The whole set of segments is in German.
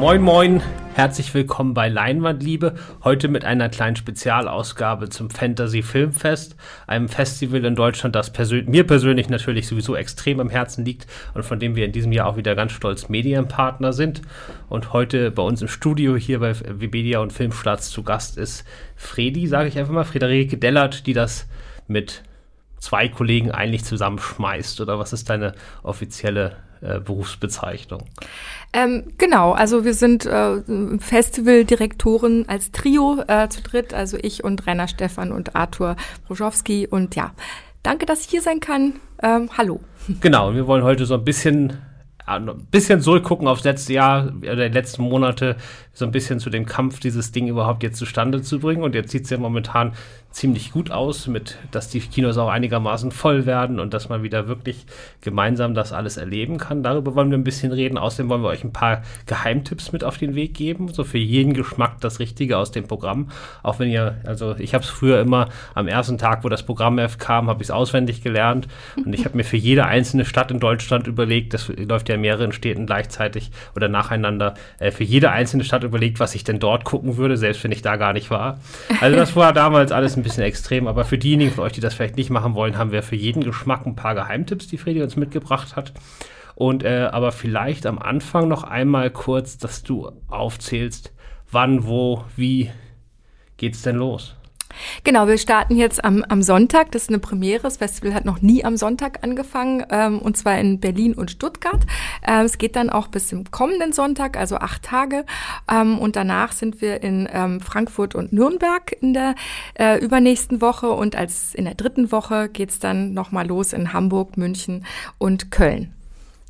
Moin Moin, herzlich willkommen bei Leinwandliebe. Heute mit einer kleinen Spezialausgabe zum Fantasy Filmfest, einem Festival in Deutschland, das persö mir persönlich natürlich sowieso extrem am Herzen liegt und von dem wir in diesem Jahr auch wieder ganz stolz Medienpartner sind. Und heute bei uns im Studio hier bei Webedia und Filmstarts zu Gast ist Fredi, sage ich einfach mal, Friederike Dellert, die das mit zwei Kollegen eigentlich zusammenschmeißt. Oder was ist deine offizielle äh, Berufsbezeichnung? Ähm, genau, also wir sind äh, Festivaldirektoren als Trio äh, zu dritt, also ich und Rainer Stefan und Arthur Broschowski. Und ja, danke, dass ich hier sein kann. Ähm, hallo. Genau, wir wollen heute so ein bisschen ein bisschen zurückgucken aufs letzte Jahr oder die letzten Monate, so ein bisschen zu dem Kampf, dieses Ding überhaupt jetzt zustande zu bringen. Und jetzt sieht es ja momentan ziemlich gut aus, mit, dass die Kinos auch einigermaßen voll werden und dass man wieder wirklich gemeinsam das alles erleben kann. Darüber wollen wir ein bisschen reden. Außerdem wollen wir euch ein paar Geheimtipps mit auf den Weg geben, so für jeden Geschmack das Richtige aus dem Programm. Auch wenn ihr, also ich habe es früher immer am ersten Tag, wo das Programm kam, habe ich es auswendig gelernt und ich habe mir für jede einzelne Stadt in Deutschland überlegt, das läuft ja in mehreren Städten gleichzeitig oder nacheinander, äh, für jede einzelne Stadt überlegt, was ich denn dort gucken würde, selbst wenn ich da gar nicht war. Also das war damals alles ein bisschen extrem, aber für diejenigen von euch, die das vielleicht nicht machen wollen, haben wir für jeden Geschmack ein paar Geheimtipps, die Fredi uns mitgebracht hat. Und äh, aber vielleicht am Anfang noch einmal kurz, dass du aufzählst, wann, wo, wie geht's denn los? Genau, wir starten jetzt am, am Sonntag. Das ist eine Premiere. Das Festival hat noch nie am Sonntag angefangen, ähm, und zwar in Berlin und Stuttgart. Ähm, es geht dann auch bis zum kommenden Sonntag, also acht Tage. Ähm, und danach sind wir in ähm, Frankfurt und Nürnberg in der äh, übernächsten Woche. Und als in der dritten Woche geht's dann nochmal los in Hamburg, München und Köln.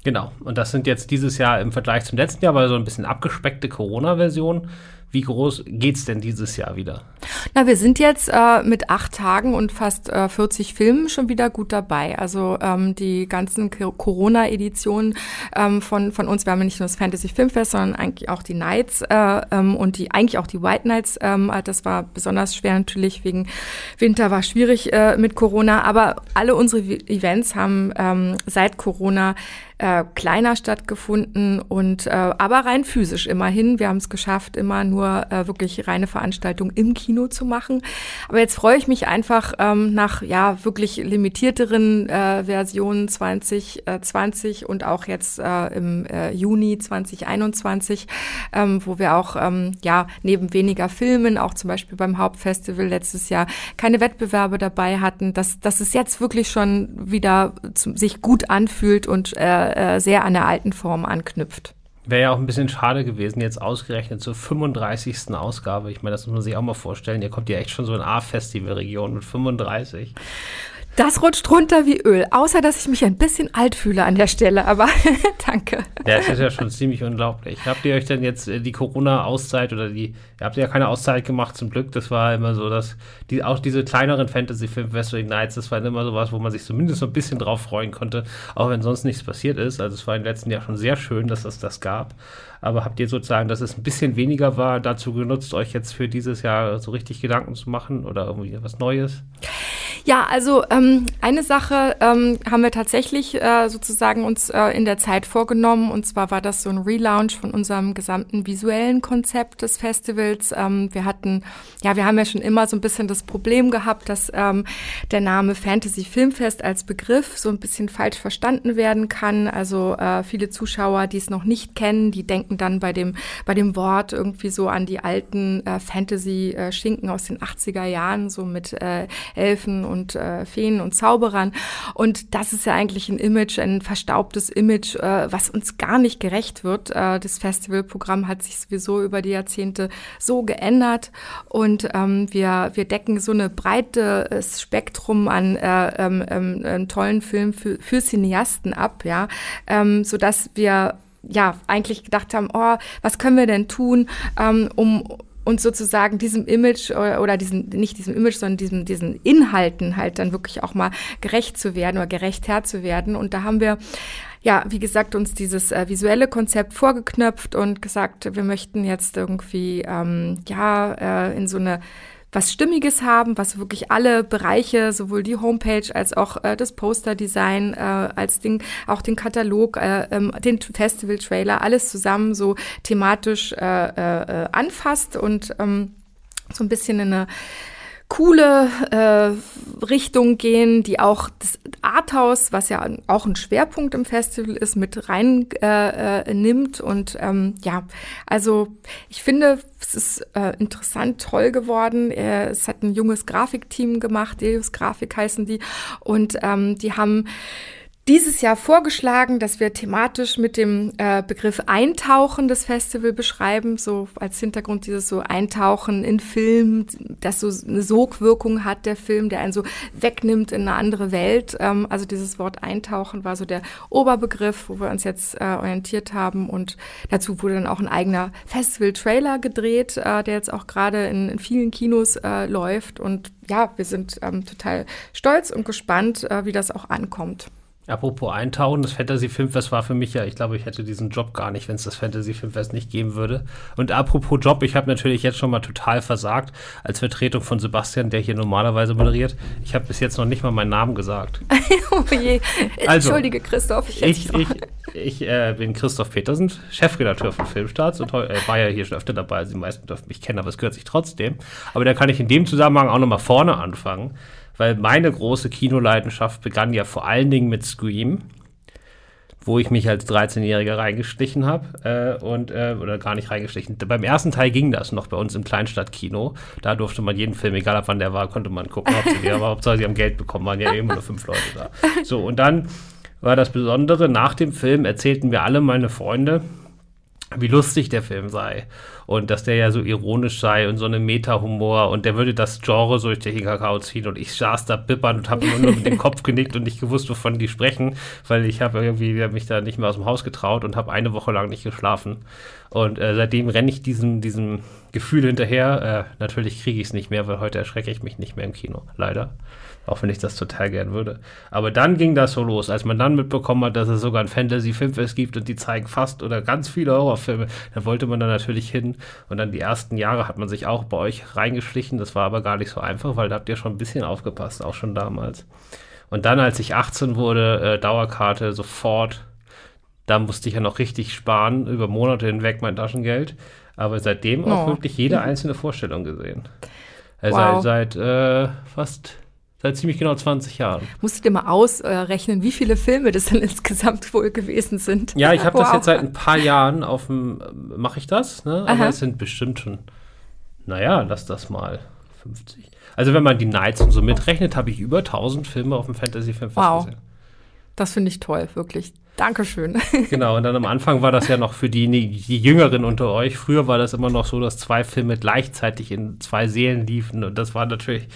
Genau. Und das sind jetzt dieses Jahr im Vergleich zum letzten Jahr, weil so ein bisschen abgespeckte Corona-Version. Wie groß geht's denn dieses Jahr wieder? Na, wir sind jetzt äh, mit acht Tagen und fast äh, 40 Filmen schon wieder gut dabei. Also ähm, die ganzen Corona-Editionen ähm, von, von uns, wir haben nicht nur das Fantasy Filmfest, sondern eigentlich auch die Nights äh, ähm, und die eigentlich auch die White Nights. Ähm, das war besonders schwer natürlich wegen Winter war schwierig äh, mit Corona. Aber alle unsere Events haben ähm, seit Corona äh, kleiner stattgefunden und äh, aber rein physisch immerhin. Wir haben es geschafft, immer nur äh, wirklich reine Veranstaltungen im Kino zu machen. Aber jetzt freue ich mich einfach ähm, nach ja wirklich limitierteren äh, Versionen 2020 und auch jetzt äh, im äh, Juni 2021, ähm, wo wir auch ähm, ja neben weniger Filmen, auch zum Beispiel beim Hauptfestival letztes Jahr keine Wettbewerbe dabei hatten, dass, dass es jetzt wirklich schon wieder zu, sich gut anfühlt und äh, äh, sehr an der alten Form anknüpft. Wäre ja auch ein bisschen schade gewesen, jetzt ausgerechnet zur 35. Ausgabe. Ich meine, das muss man sich auch mal vorstellen. Ihr kommt ja echt schon so in A-Festival-Region mit 35. Das rutscht runter wie Öl, außer dass ich mich ein bisschen alt fühle an der Stelle, aber danke. Ja, das ist ja schon ziemlich unglaublich. Habt ihr euch denn jetzt äh, die Corona-Auszeit oder die, ihr habt ja keine Auszeit gemacht zum Glück, das war immer so, dass die, auch diese kleineren Fantasy-Film Wrestling Nights, das war immer so was, wo man sich zumindest so ein bisschen drauf freuen konnte, auch wenn sonst nichts passiert ist. Also es war im letzten Jahr schon sehr schön, dass es das gab. Aber habt ihr sozusagen, dass es ein bisschen weniger war, dazu genutzt, euch jetzt für dieses Jahr so richtig Gedanken zu machen oder irgendwie was Neues? Ja, also ähm, eine Sache ähm, haben wir tatsächlich äh, sozusagen uns äh, in der Zeit vorgenommen und zwar war das so ein Relaunch von unserem gesamten visuellen Konzept des Festivals. Ähm, wir hatten, ja, wir haben ja schon immer so ein bisschen das Problem gehabt, dass ähm, der Name Fantasy Filmfest als Begriff so ein bisschen falsch verstanden werden kann. Also äh, viele Zuschauer, die es noch nicht kennen, die denken dann bei dem bei dem Wort irgendwie so an die alten äh, Fantasy äh, aus den 80er Jahren, so mit äh, Elfen und äh, Feen und Zauberern. Und das ist ja eigentlich ein Image, ein verstaubtes Image, äh, was uns gar nicht gerecht wird. Äh, das Festivalprogramm hat sich sowieso über die Jahrzehnte so geändert und ähm, wir, wir decken so eine breite äh, Spektrum an äh, ähm, ähm, tollen Filmen für, für Cineasten ab, ja, ähm, so dass wir ja eigentlich gedacht haben, oh, was können wir denn tun, ähm, um und sozusagen diesem Image oder diesen, nicht diesem Image, sondern diesem, diesen Inhalten halt dann wirklich auch mal gerecht zu werden oder gerecht Herr zu werden. Und da haben wir ja, wie gesagt, uns dieses äh, visuelle Konzept vorgeknöpft und gesagt, wir möchten jetzt irgendwie, ähm, ja, äh, in so eine was Stimmiges haben, was wirklich alle Bereiche, sowohl die Homepage als auch äh, das Posterdesign, äh, als den, auch den Katalog, äh, ähm, den Festival-Trailer, alles zusammen so thematisch äh, äh, anfasst und ähm, so ein bisschen in eine coole äh, Richtung gehen, die auch das Arthouse, was ja auch ein Schwerpunkt im Festival ist, mit rein äh, äh, nimmt. Und ähm, ja, also ich finde, es ist äh, interessant, toll geworden. Äh, es hat ein junges Grafikteam gemacht, Delius Grafik heißen die. Und ähm, die haben dieses Jahr vorgeschlagen, dass wir thematisch mit dem äh, Begriff Eintauchen das Festival beschreiben, so als Hintergrund dieses so Eintauchen in Film, das so eine Sogwirkung hat, der Film, der einen so wegnimmt in eine andere Welt. Ähm, also dieses Wort Eintauchen war so der Oberbegriff, wo wir uns jetzt äh, orientiert haben und dazu wurde dann auch ein eigener Festival-Trailer gedreht, äh, der jetzt auch gerade in, in, vielen Kinos äh, läuft und ja, wir sind ähm, total stolz und gespannt, äh, wie das auch ankommt. Apropos Eintauchen, das Fantasy Filmfest war für mich ja, ich glaube, ich hätte diesen Job gar nicht, wenn es das Fantasy Filmfest nicht geben würde. Und apropos Job, ich habe natürlich jetzt schon mal total versagt als Vertretung von Sebastian, der hier normalerweise moderiert. Ich habe bis jetzt noch nicht mal meinen Namen gesagt. oh je. Also, Entschuldige, Christoph. Ich, ich, ich, ich äh, bin Christoph Petersen, Chefredakteur von Filmstarts und äh, war ja hier schon öfter dabei. Also die meisten dürfen mich kennen, aber es gehört sich trotzdem. Aber da kann ich in dem Zusammenhang auch nochmal vorne anfangen weil meine große Kinoleidenschaft begann ja vor allen Dingen mit Scream, wo ich mich als 13-Jähriger reingeschlichen habe äh, und äh, oder gar nicht reingeschlichen. Beim ersten Teil ging das noch bei uns im Kleinstadtkino. Da durfte man jeden Film, egal ab wann der war, konnte man gucken. Hauptsache, aber Hauptsache sie haben Geld bekommen, waren ja immer nur fünf Leute da. So und dann war das Besondere nach dem Film erzählten mir alle meine Freunde, wie lustig der Film sei und dass der ja so ironisch sei und so eine Meta-Humor und der würde das Genre so durch den Kakao ziehen und ich saß da bippern und habe nur mit dem Kopf genickt und nicht gewusst, wovon die sprechen, weil ich habe irgendwie mich da nicht mehr aus dem Haus getraut und habe eine Woche lang nicht geschlafen und äh, seitdem renne ich diesem, diesem Gefühl hinterher. Äh, natürlich kriege ich es nicht mehr, weil heute erschrecke ich mich nicht mehr im Kino, leider. Auch wenn ich das total gern würde. Aber dann ging das so los, als man dann mitbekommen hat, dass es sogar ein Fantasy-Filmfest gibt und die zeigen fast oder ganz viele Horrorfilme. Da wollte man dann natürlich hin. Und dann die ersten Jahre hat man sich auch bei euch reingeschlichen. Das war aber gar nicht so einfach, weil da habt ihr schon ein bisschen aufgepasst, auch schon damals. Und dann, als ich 18 wurde, äh, Dauerkarte sofort. Da musste ich ja noch richtig sparen, über Monate hinweg mein Taschengeld. Aber seitdem oh. auch wirklich jede mhm. einzelne Vorstellung gesehen. Also wow. seit, seit äh, fast Seit ziemlich genau 20 Jahren. Musst du dir mal ausrechnen, wie viele Filme das dann insgesamt wohl gewesen sind? Ja, ich habe wow. das jetzt seit ein paar Jahren auf dem, mache ich das, ne? aber Aha. es sind bestimmt schon, naja, lass das mal 50. Also wenn man die Nights und so mitrechnet, habe ich über 1000 Filme auf dem Fantasy Filmfest wow. gesehen. Das finde ich toll, wirklich. Dankeschön. Genau, und dann am Anfang war das ja noch für die, die Jüngeren unter euch. Früher war das immer noch so, dass zwei Filme gleichzeitig in zwei Seelen liefen. Und das war natürlich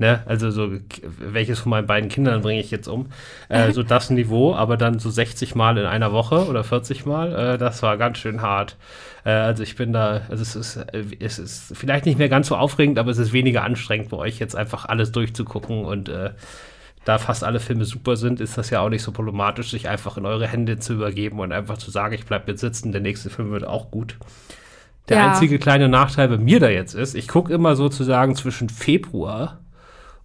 Ne? Also so, welches von meinen beiden Kindern bringe ich jetzt um? Äh, so das Niveau, aber dann so 60 Mal in einer Woche oder 40 Mal, äh, das war ganz schön hart. Äh, also ich bin da, also es ist, äh, es ist vielleicht nicht mehr ganz so aufregend, aber es ist weniger anstrengend bei euch jetzt einfach alles durchzugucken und äh, da fast alle Filme super sind, ist das ja auch nicht so problematisch, sich einfach in eure Hände zu übergeben und einfach zu sagen, ich bleibe jetzt sitzen, der nächste Film wird auch gut. Der ja. einzige kleine Nachteil bei mir da jetzt ist, ich gucke immer sozusagen zwischen Februar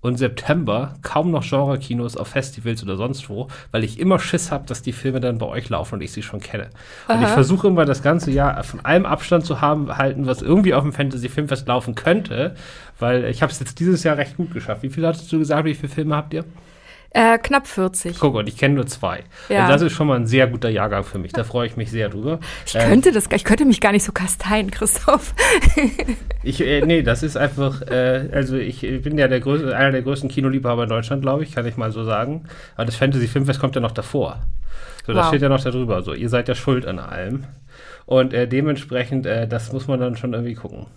und September kaum noch Genre-Kinos auf Festivals oder sonst wo, weil ich immer Schiss habe, dass die Filme dann bei euch laufen und ich sie schon kenne. Aha. Und ich versuche immer das ganze Jahr von allem Abstand zu haben, halten, was irgendwie auf dem Fantasy-Filmfest laufen könnte, weil ich habe es jetzt dieses Jahr recht gut geschafft. Wie viel hattest du gesagt, wie viele Filme habt ihr? Äh, knapp 40. Guck, und ich kenne nur zwei. Ja. Und das ist schon mal ein sehr guter Jahrgang für mich. Da freue ich mich sehr drüber. Ich äh, könnte das, ich könnte mich gar nicht so kasteien, Christoph. ich, äh, nee, das ist einfach, äh, also ich bin ja der größte, einer der größten Kinoliebhaber in Deutschland, glaube ich, kann ich mal so sagen. Aber das Fantasy Filmfest kommt ja noch davor. So, das wow. steht ja noch darüber. So, ihr seid ja schuld an allem. Und äh, dementsprechend, äh, das muss man dann schon irgendwie gucken.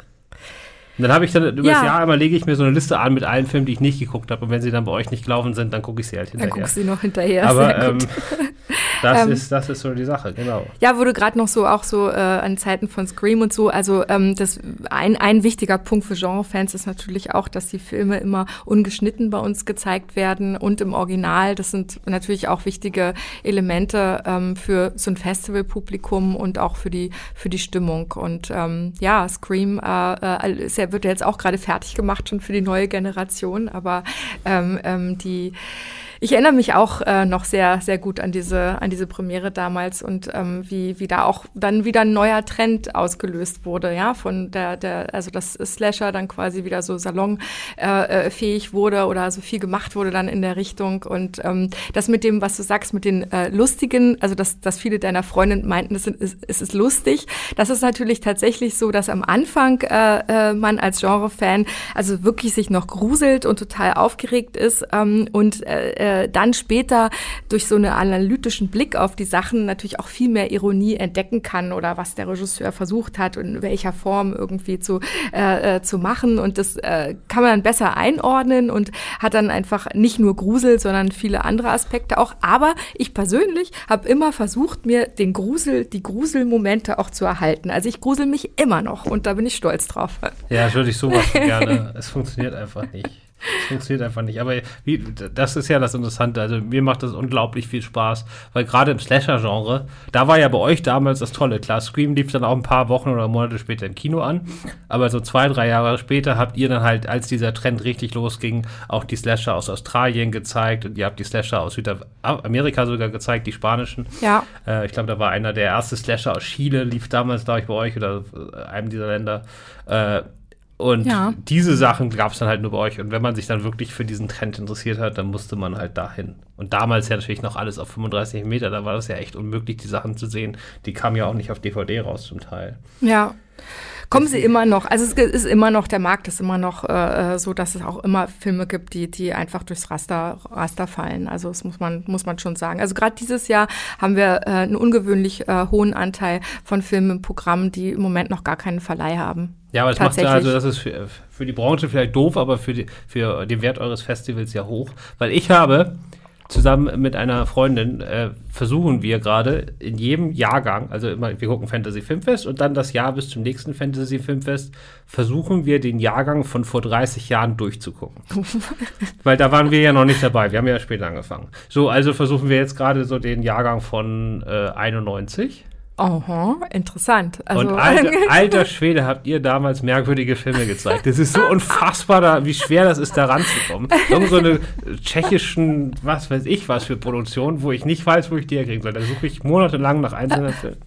Und dann habe ich dann über ja. das Jahr einmal lege ich mir so eine Liste an mit allen Filmen, die ich nicht geguckt habe. Und wenn sie dann bei euch nicht gelaufen sind, dann gucke ich sie halt hinterher. Dann guckst du sie noch hinterher. Aber ähm, Das, ähm, ist, das ist so die Sache, genau. Ja, wurde gerade noch so auch so äh, an Zeiten von Scream und so. Also ähm, das ein, ein wichtiger Punkt für Genrefans ist natürlich auch, dass die Filme immer ungeschnitten bei uns gezeigt werden und im Original. Das sind natürlich auch wichtige Elemente ähm, für so ein Festivalpublikum und auch für die für die Stimmung. Und ähm, ja, Scream äh, äh, wird ja jetzt auch gerade fertig gemacht schon für die neue Generation, aber ähm, ähm, die ich erinnere mich auch äh, noch sehr, sehr gut an diese, an diese Premiere damals und ähm, wie, wie da auch dann wieder ein neuer Trend ausgelöst wurde, ja, von der, der, also das Slasher dann quasi wieder so salonfähig äh, äh wurde oder so viel gemacht wurde dann in der Richtung. Und ähm, das mit dem, was du sagst, mit den äh, lustigen, also dass, dass viele deiner Freundinnen meinten, es ist, es ist lustig. Das ist natürlich tatsächlich so, dass am Anfang äh, äh, man als Genre-Fan also wirklich sich noch gruselt und total aufgeregt ist ähm, und äh, äh, dann später durch so einen analytischen Blick auf die Sachen natürlich auch viel mehr Ironie entdecken kann oder was der Regisseur versucht hat und in welcher Form irgendwie zu, äh, äh, zu machen. Und das äh, kann man dann besser einordnen und hat dann einfach nicht nur Grusel, sondern viele andere Aspekte auch. Aber ich persönlich habe immer versucht, mir den Grusel, die Gruselmomente auch zu erhalten. Also ich grusel mich immer noch und da bin ich stolz drauf. Ja, würde ich sowas gerne. es funktioniert einfach nicht. Das funktioniert einfach nicht. Aber wie, das ist ja das Interessante. Also mir macht das unglaublich viel Spaß, weil gerade im Slasher-Genre, da war ja bei euch damals das Tolle. Klar, Scream lief dann auch ein paar Wochen oder Monate später im Kino an. Aber so zwei, drei Jahre später habt ihr dann halt, als dieser Trend richtig losging, auch die Slasher aus Australien gezeigt und ihr habt die Slasher aus Südamerika sogar gezeigt, die spanischen. Ja. Äh, ich glaube, da war einer der erste Slasher aus Chile, lief damals, glaube ich, bei euch oder äh, einem dieser Länder. Äh, und ja. diese Sachen gab es dann halt nur bei euch. Und wenn man sich dann wirklich für diesen Trend interessiert hat, dann musste man halt dahin. Und damals ja natürlich noch alles auf 35 Meter, da war das ja echt unmöglich, die Sachen zu sehen. Die kamen ja auch nicht auf DVD raus zum Teil. Ja. Kommen sie immer noch. Also es ist immer noch, der Markt ist immer noch äh, äh, so, dass es auch immer Filme gibt, die, die einfach durchs Raster, Raster fallen. Also das muss man, muss man schon sagen. Also gerade dieses Jahr haben wir äh, einen ungewöhnlich äh, hohen Anteil von Filmen im Programm, die im Moment noch gar keinen Verleih haben. Ja, aber das macht ja, also das ist für, für die Branche vielleicht doof, aber für, die, für den Wert eures Festivals ja hoch. Weil ich habe zusammen mit einer Freundin äh, versuchen wir gerade in jedem Jahrgang, also immer, wir gucken Fantasy Filmfest und dann das Jahr bis zum nächsten Fantasy Filmfest, versuchen wir den Jahrgang von vor 30 Jahren durchzugucken. Weil da waren wir ja noch nicht dabei, wir haben ja später angefangen. So, also versuchen wir jetzt gerade so den Jahrgang von äh, 91 Aha, interessant. Also und alter, alter Schwede habt ihr damals merkwürdige Filme gezeigt. Das ist so unfassbar, da, wie schwer das ist, da ranzukommen. Irgend so eine tschechischen, was weiß ich was für Produktion, wo ich nicht weiß, wo ich die herkriegen soll. Da suche ich monatelang nach einzelnen Filmen.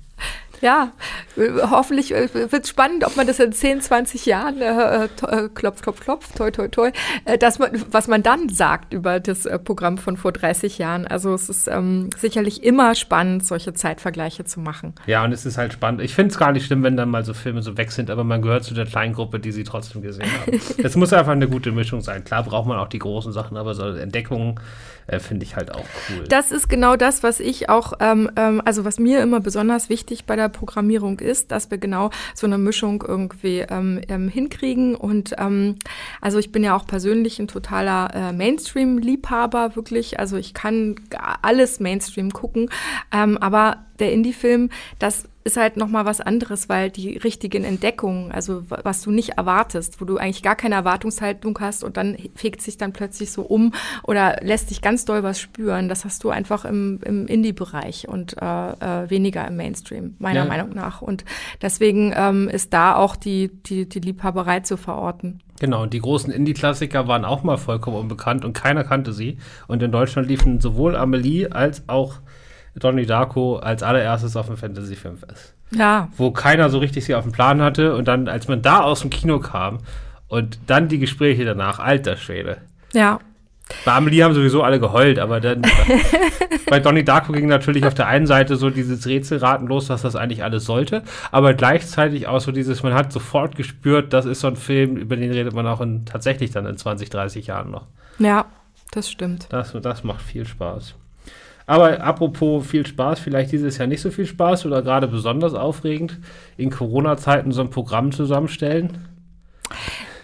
Ja, hoffentlich äh, wird es spannend, ob man das in 10, 20 Jahren, äh, äh, klopf, klopf, klopf, toi, toi, toi, äh, dass man, was man dann sagt über das äh, Programm von vor 30 Jahren. Also es ist ähm, sicherlich immer spannend, solche Zeitvergleiche zu machen. Ja, und es ist halt spannend. Ich finde es gar nicht schlimm, wenn dann mal so Filme so weg sind, aber man gehört zu der kleinen Gruppe, die sie trotzdem gesehen haben. es muss einfach eine gute Mischung sein. Klar braucht man auch die großen Sachen, aber so Entdeckungen äh, finde ich halt auch cool. Das ist genau das, was ich auch, ähm, ähm, also was mir immer besonders wichtig bei der Programmierung ist, dass wir genau so eine Mischung irgendwie ähm, ähm, hinkriegen. Und ähm, also ich bin ja auch persönlich ein totaler äh, Mainstream-Liebhaber, wirklich. Also ich kann alles Mainstream gucken, ähm, aber der Indie-Film, das ist halt noch mal was anderes, weil die richtigen Entdeckungen, also was du nicht erwartest, wo du eigentlich gar keine Erwartungshaltung hast und dann fegt sich dann plötzlich so um oder lässt dich ganz doll was spüren, das hast du einfach im, im Indie-Bereich und äh, äh, weniger im Mainstream, meiner ja. Meinung nach. Und deswegen ähm, ist da auch die, die, die Liebhaberei zu verorten. Genau, und die großen Indie-Klassiker waren auch mal vollkommen unbekannt und keiner kannte sie. Und in Deutschland liefen sowohl Amelie als auch Donnie Darko als allererstes auf dem Fantasy Filmfest. Ja. Wo keiner so richtig sie auf dem Plan hatte und dann, als man da aus dem Kino kam und dann die Gespräche danach, alter Schwede. Ja. Bei Amelie haben sowieso alle geheult, aber dann bei Donnie Darko ging natürlich auf der einen Seite so dieses Rätselraten los, was das eigentlich alles sollte, aber gleichzeitig auch so dieses, man hat sofort gespürt, das ist so ein Film, über den redet man auch in, tatsächlich dann in 20, 30 Jahren noch. Ja, das stimmt. Das, das macht viel Spaß. Aber apropos viel Spaß, vielleicht dieses Jahr nicht so viel Spaß oder gerade besonders aufregend, in Corona-Zeiten so ein Programm zusammenstellen?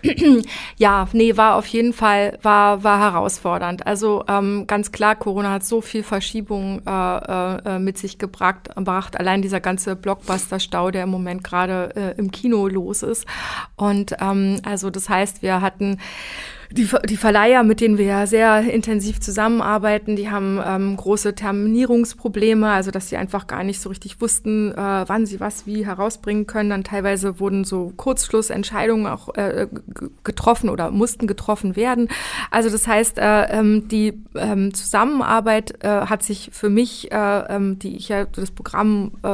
ja, nee, war auf jeden Fall, war, war herausfordernd. Also ähm, ganz klar, Corona hat so viel Verschiebung äh, äh, mit sich gebracht, gebracht. Allein dieser ganze Blockbuster-Stau, der im Moment gerade äh, im Kino los ist. Und ähm, also das heißt, wir hatten die, die Verleiher, mit denen wir ja sehr intensiv zusammenarbeiten, die haben ähm, große Terminierungsprobleme, also dass sie einfach gar nicht so richtig wussten, äh, wann sie was wie herausbringen können. Dann teilweise wurden so Kurzschlussentscheidungen auch äh, getroffen oder mussten getroffen werden. Also das heißt, äh, ähm, die ähm, Zusammenarbeit äh, hat sich für mich, äh, ähm, die ich ja das Programm, äh,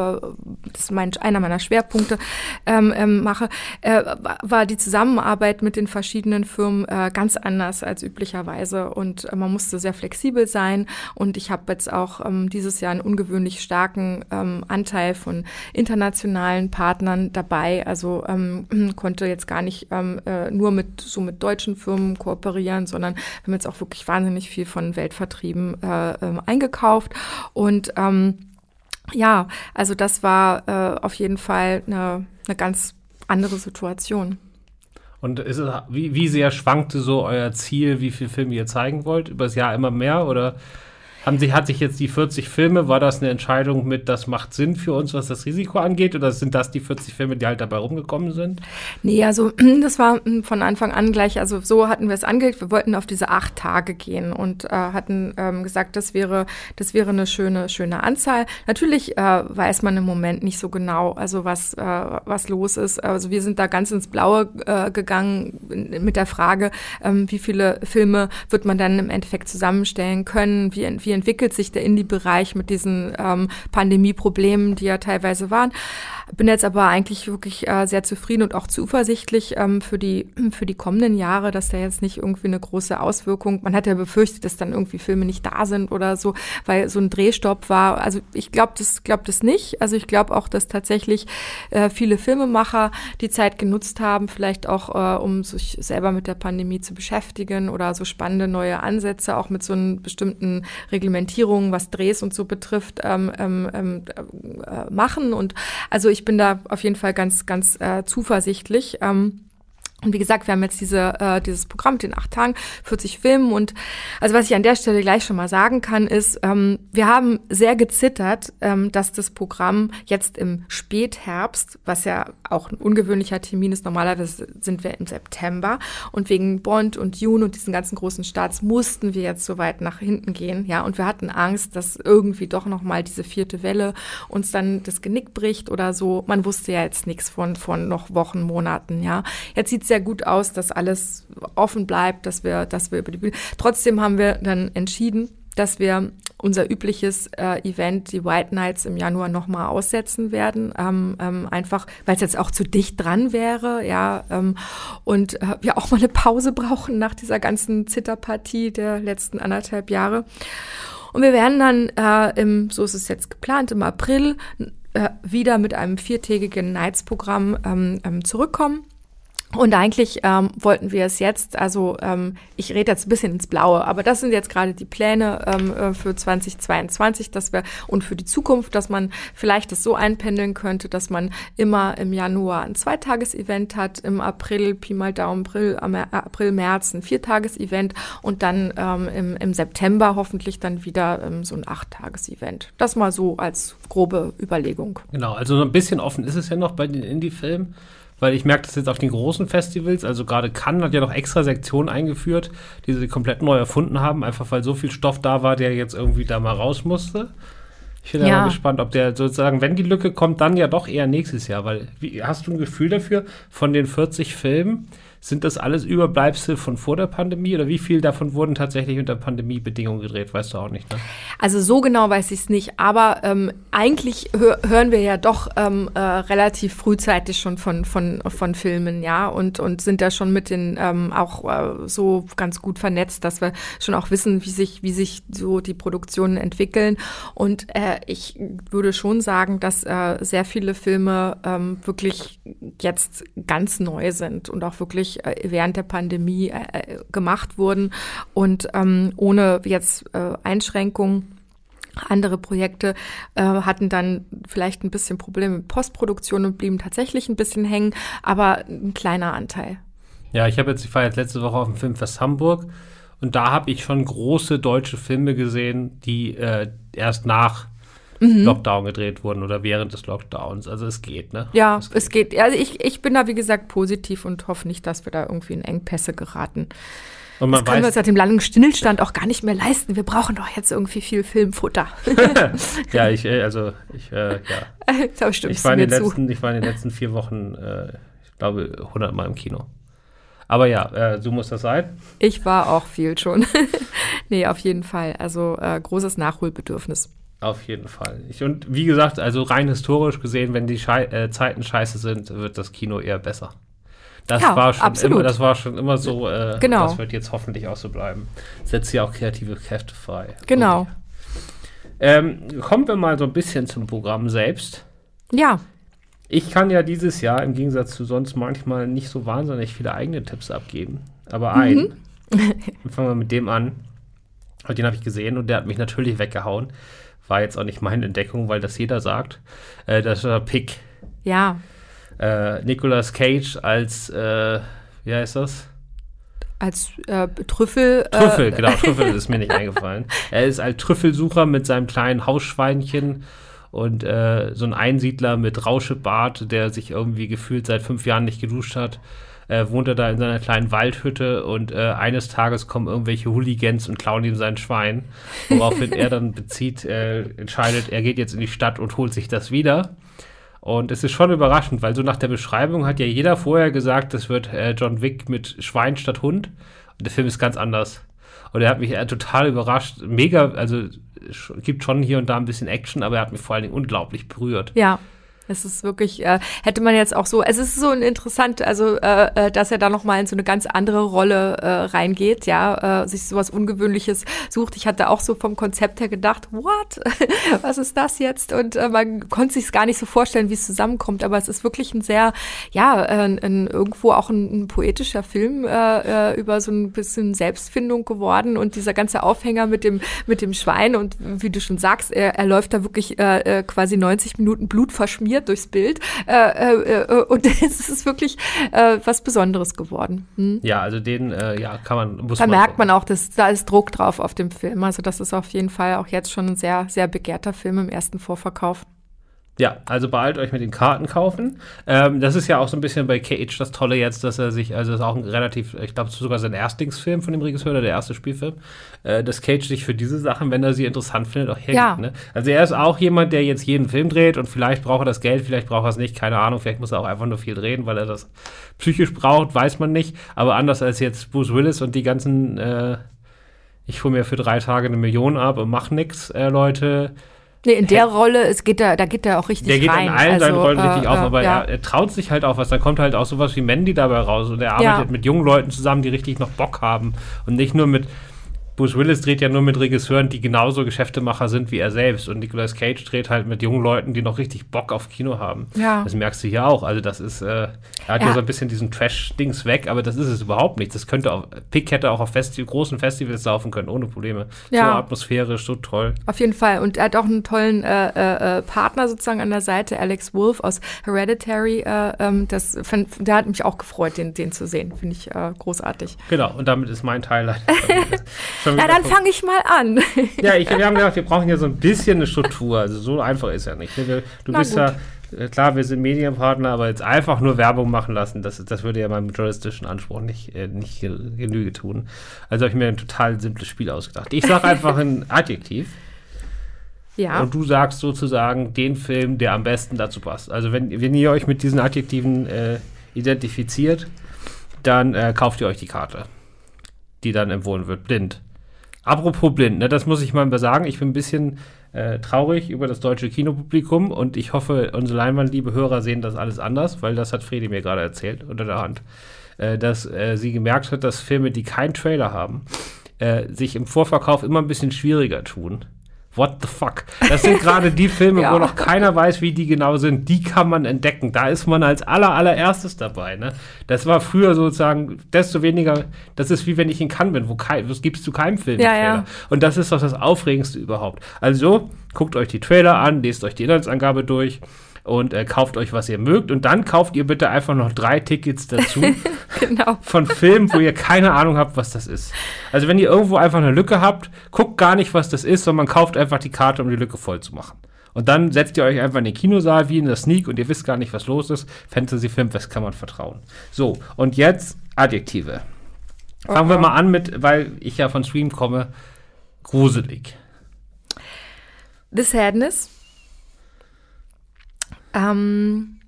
das ist mein, einer meiner Schwerpunkte ähm, ähm, mache, äh, war die Zusammenarbeit mit den verschiedenen Firmen äh, ganz anders als üblicherweise. Und äh, man musste sehr flexibel sein. Und ich habe jetzt auch ähm, dieses Jahr einen ungewöhnlich starken ähm, Anteil von internationalen Partnern dabei, also ähm, konnte jetzt gar nicht ähm, äh, nur mit so mit deutschen Firmen kooperieren, sondern wir haben jetzt auch wirklich wahnsinnig viel von Weltvertrieben äh, äh, eingekauft. Und ähm, ja, also das war äh, auf jeden Fall eine, eine ganz andere Situation. Und ist wie, wie sehr schwankte so euer Ziel, wie viele Filme ihr zeigen wollt? Über das Jahr immer mehr oder haben sich, hat sich jetzt die 40 Filme, war das eine Entscheidung mit, das macht Sinn für uns, was das Risiko angeht? Oder sind das die 40 Filme, die halt dabei rumgekommen sind? Nee, also das war von Anfang an gleich, also so hatten wir es angelegt. Wir wollten auf diese acht Tage gehen und äh, hatten ähm, gesagt, das wäre, das wäre eine schöne, schöne Anzahl. Natürlich äh, weiß man im Moment nicht so genau, also was, äh, was los ist. Also wir sind da ganz ins Blaue äh, gegangen mit der Frage, ähm, wie viele Filme wird man dann im Endeffekt zusammenstellen können, wie, wie wie entwickelt sich der Indie-Bereich mit diesen ähm, Pandemie-Problemen, die ja teilweise waren. Bin jetzt aber eigentlich wirklich äh, sehr zufrieden und auch zuversichtlich ähm, für die für die kommenden Jahre, dass da jetzt nicht irgendwie eine große Auswirkung. Man hat ja befürchtet, dass dann irgendwie Filme nicht da sind oder so, weil so ein Drehstopp war. Also ich glaube das glaube das nicht. Also ich glaube auch, dass tatsächlich äh, viele Filmemacher die Zeit genutzt haben, vielleicht auch äh, um sich selber mit der Pandemie zu beschäftigen oder so spannende neue Ansätze auch mit so einem bestimmten Reglementierungen, was Drehs und so betrifft, ähm, ähm, ähm, äh, machen. Und also ich bin da auf jeden Fall ganz, ganz äh, zuversichtlich. Ähm, und wie gesagt, wir haben jetzt diese, äh, dieses Programm mit den acht Tagen, 40 Filmen und also was ich an der Stelle gleich schon mal sagen kann, ist, ähm, wir haben sehr gezittert, ähm, dass das Programm jetzt im Spätherbst, was ja auch ein ungewöhnlicher Termin ist, normalerweise sind wir im September und wegen Bond und June und diesen ganzen großen Starts mussten wir jetzt so weit nach hinten gehen, ja, und wir hatten Angst, dass irgendwie doch nochmal diese vierte Welle uns dann das Genick bricht oder so. Man wusste ja jetzt nichts von, von noch Wochen, Monaten, ja. Jetzt sieht's sehr gut aus, dass alles offen bleibt, dass wir, dass wir über die Bühne. Trotzdem haben wir dann entschieden, dass wir unser übliches äh, Event, die White Nights im Januar nochmal aussetzen werden, ähm, ähm, einfach, weil es jetzt auch zu dicht dran wäre, ja, ähm, und äh, wir auch mal eine Pause brauchen nach dieser ganzen Zitterpartie der letzten anderthalb Jahre. Und wir werden dann äh, im, so ist es jetzt geplant, im April äh, wieder mit einem viertägigen Nights-Programm ähm, ähm, zurückkommen. Und eigentlich ähm, wollten wir es jetzt, also ähm, ich rede jetzt ein bisschen ins Blaue, aber das sind jetzt gerade die Pläne ähm, äh, für 2022, dass wir und für die Zukunft, dass man vielleicht das so einpendeln könnte, dass man immer im Januar ein Zweitages-Event hat, im April, Pi mal Daumen, April, äh, April März ein Viertages-Event und dann ähm, im, im September hoffentlich dann wieder ähm, so ein Achttages-Event. Das mal so als grobe Überlegung. Genau, also so ein bisschen offen ist es ja noch bei den Indie-Filmen weil ich merke das jetzt auf den großen Festivals, also gerade Cannes hat ja noch extra Sektionen eingeführt, die sie komplett neu erfunden haben, einfach weil so viel Stoff da war, der jetzt irgendwie da mal raus musste. Ich bin ja. mal gespannt, ob der sozusagen, wenn die Lücke kommt, dann ja doch eher nächstes Jahr, weil wie, hast du ein Gefühl dafür von den 40 Filmen? Sind das alles Überbleibsel von vor der Pandemie oder wie viel davon wurden tatsächlich unter Pandemiebedingungen gedreht? Weißt du auch nicht, ne? Also so genau weiß ich es nicht, aber ähm, eigentlich hör, hören wir ja doch ähm, äh, relativ frühzeitig schon von, von, von Filmen, ja, und, und sind da schon mit den ähm, auch äh, so ganz gut vernetzt, dass wir schon auch wissen, wie sich, wie sich so die Produktionen entwickeln. Und äh, ich würde schon sagen, dass äh, sehr viele Filme ähm, wirklich jetzt ganz neu sind und auch wirklich wirklich äh, während der Pandemie äh, äh, gemacht wurden und ähm, ohne jetzt äh, Einschränkungen. Andere Projekte äh, hatten dann vielleicht ein bisschen Probleme mit Postproduktion und blieben tatsächlich ein bisschen hängen, aber ein kleiner Anteil. Ja, ich habe jetzt, ich war jetzt letzte Woche auf dem Filmfest Hamburg und da habe ich schon große deutsche Filme gesehen, die äh, erst nach mhm. Lockdown gedreht wurden oder während des Lockdowns. Also es geht, ne? Ja, es geht. Es geht. Also ich, ich bin da, wie gesagt, positiv und hoffe nicht, dass wir da irgendwie in Engpässe geraten. Und man das können wir uns seit dem langen Stillstand auch gar nicht mehr leisten. Wir brauchen doch jetzt irgendwie viel Filmfutter. ja, ich, äh, also ich, äh, ja. Da ich, war in den letzten, ich war in den letzten vier Wochen, äh, ich glaube, 100 Mal im Kino. Aber ja, äh, so muss das sein. Ich war auch viel schon. nee, auf jeden Fall. Also äh, großes Nachholbedürfnis. Auf jeden Fall. Ich, und wie gesagt, also rein historisch gesehen, wenn die Schei äh, Zeiten scheiße sind, wird das Kino eher besser. Das, ja, war, schon absolut. immer, das war schon immer so. Äh, genau. Das wird jetzt hoffentlich auch so bleiben. Setzt ja auch kreative Kräfte frei. Genau. Okay. Ähm, kommen wir mal so ein bisschen zum Programm selbst. Ja. Ich kann ja dieses Jahr im Gegensatz zu sonst manchmal nicht so wahnsinnig viele eigene Tipps abgeben. Aber einen. Mhm. fangen wir mit dem an. Den habe ich gesehen und der hat mich natürlich weggehauen. War jetzt auch nicht meine Entdeckung, weil das jeder sagt. Äh, das war Pick. Ja. Äh, Nicolas Cage als, äh, wie heißt das? Als äh, Trüffel. Äh, Trüffel, genau, Trüffel ist mir nicht eingefallen. Er ist als Trüffelsucher mit seinem kleinen Hausschweinchen und äh, so ein Einsiedler mit Rauschebart, der sich irgendwie gefühlt seit fünf Jahren nicht geduscht hat, äh, wohnt er da in seiner kleinen Waldhütte und äh, eines Tages kommen irgendwelche Hooligans und klauen ihm sein Schwein, woraufhin er dann bezieht, äh, entscheidet, er geht jetzt in die Stadt und holt sich das wieder. Und es ist schon überraschend, weil so nach der Beschreibung hat ja jeder vorher gesagt, das wird äh, John Wick mit Schwein statt Hund. Und der Film ist ganz anders. Und er hat mich äh, total überrascht. Mega, also gibt schon hier und da ein bisschen Action, aber er hat mich vor allen Dingen unglaublich berührt. Ja. Es ist wirklich, äh, hätte man jetzt auch so, es ist so ein interessant, also äh, äh, dass er da nochmal in so eine ganz andere Rolle äh, reingeht, ja, äh, sich sowas Ungewöhnliches sucht. Ich hatte auch so vom Konzept her gedacht, what? Was ist das jetzt? Und äh, man konnte sich gar nicht so vorstellen, wie es zusammenkommt, aber es ist wirklich ein sehr, ja, äh, ein, irgendwo auch ein, ein poetischer Film äh, äh, über so ein bisschen Selbstfindung geworden und dieser ganze Aufhänger mit dem, mit dem Schwein und wie du schon sagst, er, er läuft da wirklich äh, quasi 90 Minuten Blut transformiert durchs Bild. Äh, äh, äh und es ist wirklich äh, was Besonderes geworden. Hm? Ja, also den, äh, ja, kann man, muss Da man merkt man auch, dass da ist Druck drauf auf dem Film. Also das ist auf jeden Fall auch jetzt schon ein sehr, sehr begehrter Film im ersten Vorverkauf. Ja, also beeilt euch mit den Karten kaufen. Ähm, das ist ja auch so ein bisschen bei Cage das Tolle jetzt, dass er sich, also das ist auch ein relativ, ich glaube sogar sein Erstlingsfilm von dem Regisseur oder der erste Spielfilm, äh, dass Cage sich für diese Sachen, wenn er sie interessant findet, auch hergibt. Ja. Ne? Also er ist auch jemand, der jetzt jeden Film dreht und vielleicht braucht er das Geld, vielleicht braucht er es nicht, keine Ahnung, vielleicht muss er auch einfach nur viel drehen, weil er das psychisch braucht, weiß man nicht. Aber anders als jetzt Bruce Willis und die ganzen, äh, ich hole mir für drei Tage eine Million ab und mach nix, äh, Leute Nee, in der Rolle, es geht da, da geht er auch richtig rein. Der geht rein. in allen also, seinen Rollen richtig äh, auf, aber ja. er, er, traut sich halt auch was. Da kommt halt auch sowas wie Mandy dabei raus und er arbeitet ja. mit jungen Leuten zusammen, die richtig noch Bock haben und nicht nur mit Bruce Willis dreht ja nur mit Regisseuren, die genauso Geschäftemacher sind wie er selbst. Und Nicolas Cage dreht halt mit jungen Leuten, die noch richtig Bock auf Kino haben. Ja. Das merkst du hier auch. Also, das ist, äh, er hat ja. ja so ein bisschen diesen Trash-Dings weg, aber das ist es überhaupt nicht. Das könnte auch, Pick hätte auch auf Festi großen Festivals laufen können, ohne Probleme. Ja. So atmosphärisch, so toll. Auf jeden Fall. Und er hat auch einen tollen äh, äh, äh Partner sozusagen an der Seite, Alex Wolf aus Hereditary. Äh, ähm, das, der hat mich auch gefreut, den, den zu sehen. Finde ich äh, großartig. Genau. Und damit ist mein Teil Ja, dann fange ich mal an. ja, ich, wir haben gedacht, wir brauchen ja so ein bisschen eine Struktur. Also so einfach ist ja nicht. Du Na bist gut. ja, äh, klar, wir sind Medienpartner, aber jetzt einfach nur Werbung machen lassen, das, das würde ja meinem journalistischen Anspruch nicht, äh, nicht Genüge tun. Also habe ich mir ein total simples Spiel ausgedacht. Ich sage einfach ein Adjektiv. Ja. Und du sagst sozusagen den Film, der am besten dazu passt. Also wenn, wenn ihr euch mit diesen Adjektiven äh, identifiziert, dann äh, kauft ihr euch die Karte, die dann empfohlen wird, blind. Apropos blind, ne, das muss ich mal sagen. Ich bin ein bisschen äh, traurig über das deutsche Kinopublikum und ich hoffe, unsere Leinwandliebe Hörer sehen das alles anders, weil das hat Fredi mir gerade erzählt unter der Hand, äh, dass äh, sie gemerkt hat, dass Filme, die keinen Trailer haben, äh, sich im Vorverkauf immer ein bisschen schwieriger tun. What the fuck? Das sind gerade die Filme, ja. wo noch keiner weiß, wie die genau sind. Die kann man entdecken. Da ist man als aller, allererstes dabei. Ne? Das war früher sozusagen, desto weniger, das ist wie wenn ich in Cannes bin, wo kein, das gibst du keinem Film. Ja, ja. Und das ist doch das Aufregendste überhaupt. Also, guckt euch die Trailer an, lest euch die Inhaltsangabe durch. Und äh, kauft euch, was ihr mögt. Und dann kauft ihr bitte einfach noch drei Tickets dazu genau. von Filmen, wo ihr keine Ahnung habt, was das ist. Also wenn ihr irgendwo einfach eine Lücke habt, guckt gar nicht, was das ist, sondern kauft einfach die Karte, um die Lücke voll zu machen. Und dann setzt ihr euch einfach in den Kinosaal wie in der Sneak und ihr wisst gar nicht, was los ist. Fantasy-Film, was kann man vertrauen? So, und jetzt Adjektive. Fangen wir mal an mit, weil ich ja von Stream komme, gruselig. The Sadness. Ähm,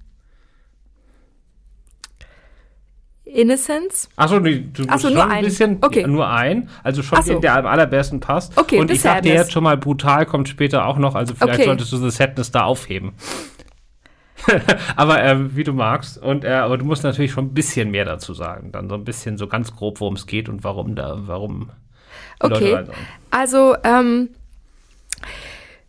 Innocence. Achso, nee, du Ach so, nur ein bisschen, okay. nur ein, also schon so. den, der am allerbesten passt. Okay, Und ich sag dir jetzt schon mal, brutal kommt später auch noch, also vielleicht Okay. solltest du The Sadness da aufheben. aber ähm, wie du magst. Und äh, aber du musst natürlich schon ein bisschen mehr dazu sagen. Dann so ein bisschen so ganz grob, worum es geht und warum da, warum Okay. Also, ähm,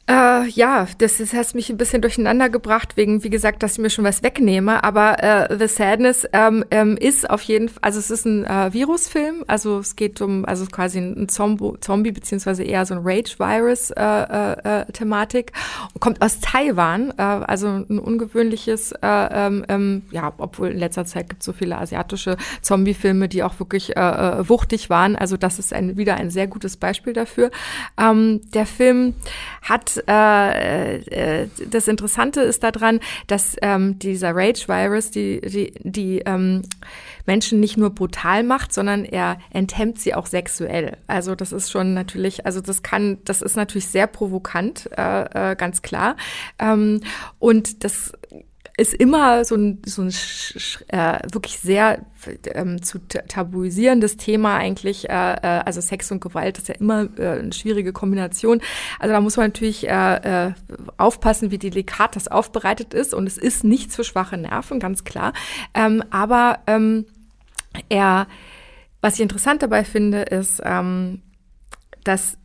äh, ja, das, das hat mich ein bisschen durcheinander gebracht, wegen, wie gesagt, dass ich mir schon was wegnehme. Aber äh, The Sadness ähm, ähm, ist auf jeden Fall, also es ist ein äh, Virusfilm, also es geht um, also quasi ein Zombo, Zombie, beziehungsweise eher so ein Rage-Virus-Thematik. und kommt aus Taiwan, äh, also ein ungewöhnliches, äh, ähm, ähm, ja, obwohl in letzter Zeit gibt es so viele asiatische Zombie-Filme, die auch wirklich äh, äh, wuchtig waren. Also das ist ein, wieder ein sehr gutes Beispiel dafür. Ähm, der Film hat äh, äh, das Interessante ist daran, dass ähm, dieser Rage-Virus die, die, die ähm, Menschen nicht nur brutal macht, sondern er enthemmt sie auch sexuell. Also das ist schon natürlich, also das kann, das ist natürlich sehr provokant, äh, äh, ganz klar. Ähm, und das ist immer so ein, so ein äh, wirklich sehr ähm, zu ta- tabuisierendes Thema eigentlich. Äh, äh, also Sex und Gewalt ist ja immer äh, eine schwierige Kombination. Also da muss man natürlich äh, äh, aufpassen, wie delikat das aufbereitet ist. Und es ist nichts für schwache Nerven, ganz klar. Ähm, aber ähm, er, was ich interessant dabei finde, ist, ähm, dass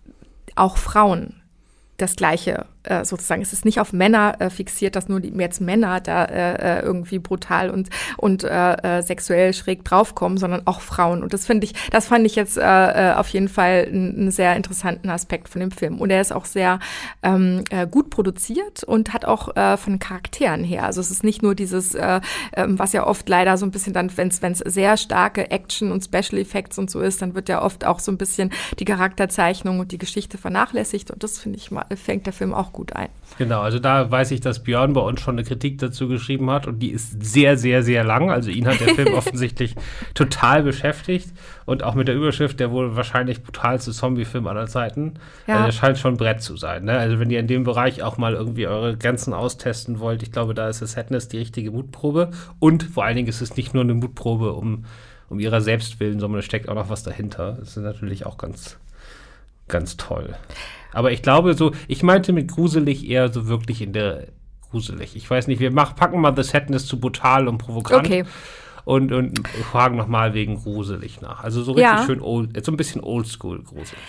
auch Frauen das Gleiche äh, sozusagen. Es ist nicht auf Männer äh, fixiert, dass nur die jetzt Männer da äh, äh, irgendwie brutal und und äh, äh, sexuell schräg draufkommen, sondern auch Frauen. Und das finde ich, das fand ich jetzt äh, auf jeden Fall einen sehr interessanten Aspekt von dem Film. Und er ist auch sehr ähm, äh, gut produziert und hat auch äh, von Charakteren her. Also es ist nicht nur dieses, äh, ähm, was ja oft leider so ein bisschen dann, wenn es sehr starke Action und Special Effects und so ist, dann wird ja oft auch so ein bisschen die Charakterzeichnung und die Geschichte vernachlässigt. Und das finde ich mal fängt der Film auch gut ein. Genau, also da weiß ich, dass Björn bei uns schon eine Kritik dazu geschrieben hat und die ist sehr, sehr, sehr lang. Also ihn hat der Film offensichtlich total beschäftigt und auch mit der Überschrift der wohl wahrscheinlich brutalste Zombie-Film aller Zeiten. Ja. Also das scheint schon ein Brett zu sein. Ne? Also wenn ihr in dem Bereich auch mal irgendwie eure Grenzen austesten wollt, ich glaube, da ist das Sadness die richtige Mutprobe und vor allen Dingen ist es nicht nur eine Mutprobe um, um ihrer selbst willen, sondern es steckt auch noch was dahinter. Das ist natürlich auch ganz, ganz toll. Aber ich glaube so, ich meinte mit gruselig eher so wirklich in der gruselig. Ich weiß nicht, wir mach, packen mal The Sadness zu brutal und provokant. Okay. Und, und fragen nochmal wegen gruselig nach. Also so richtig Ja. schön old, so ein bisschen oldschool gruselig.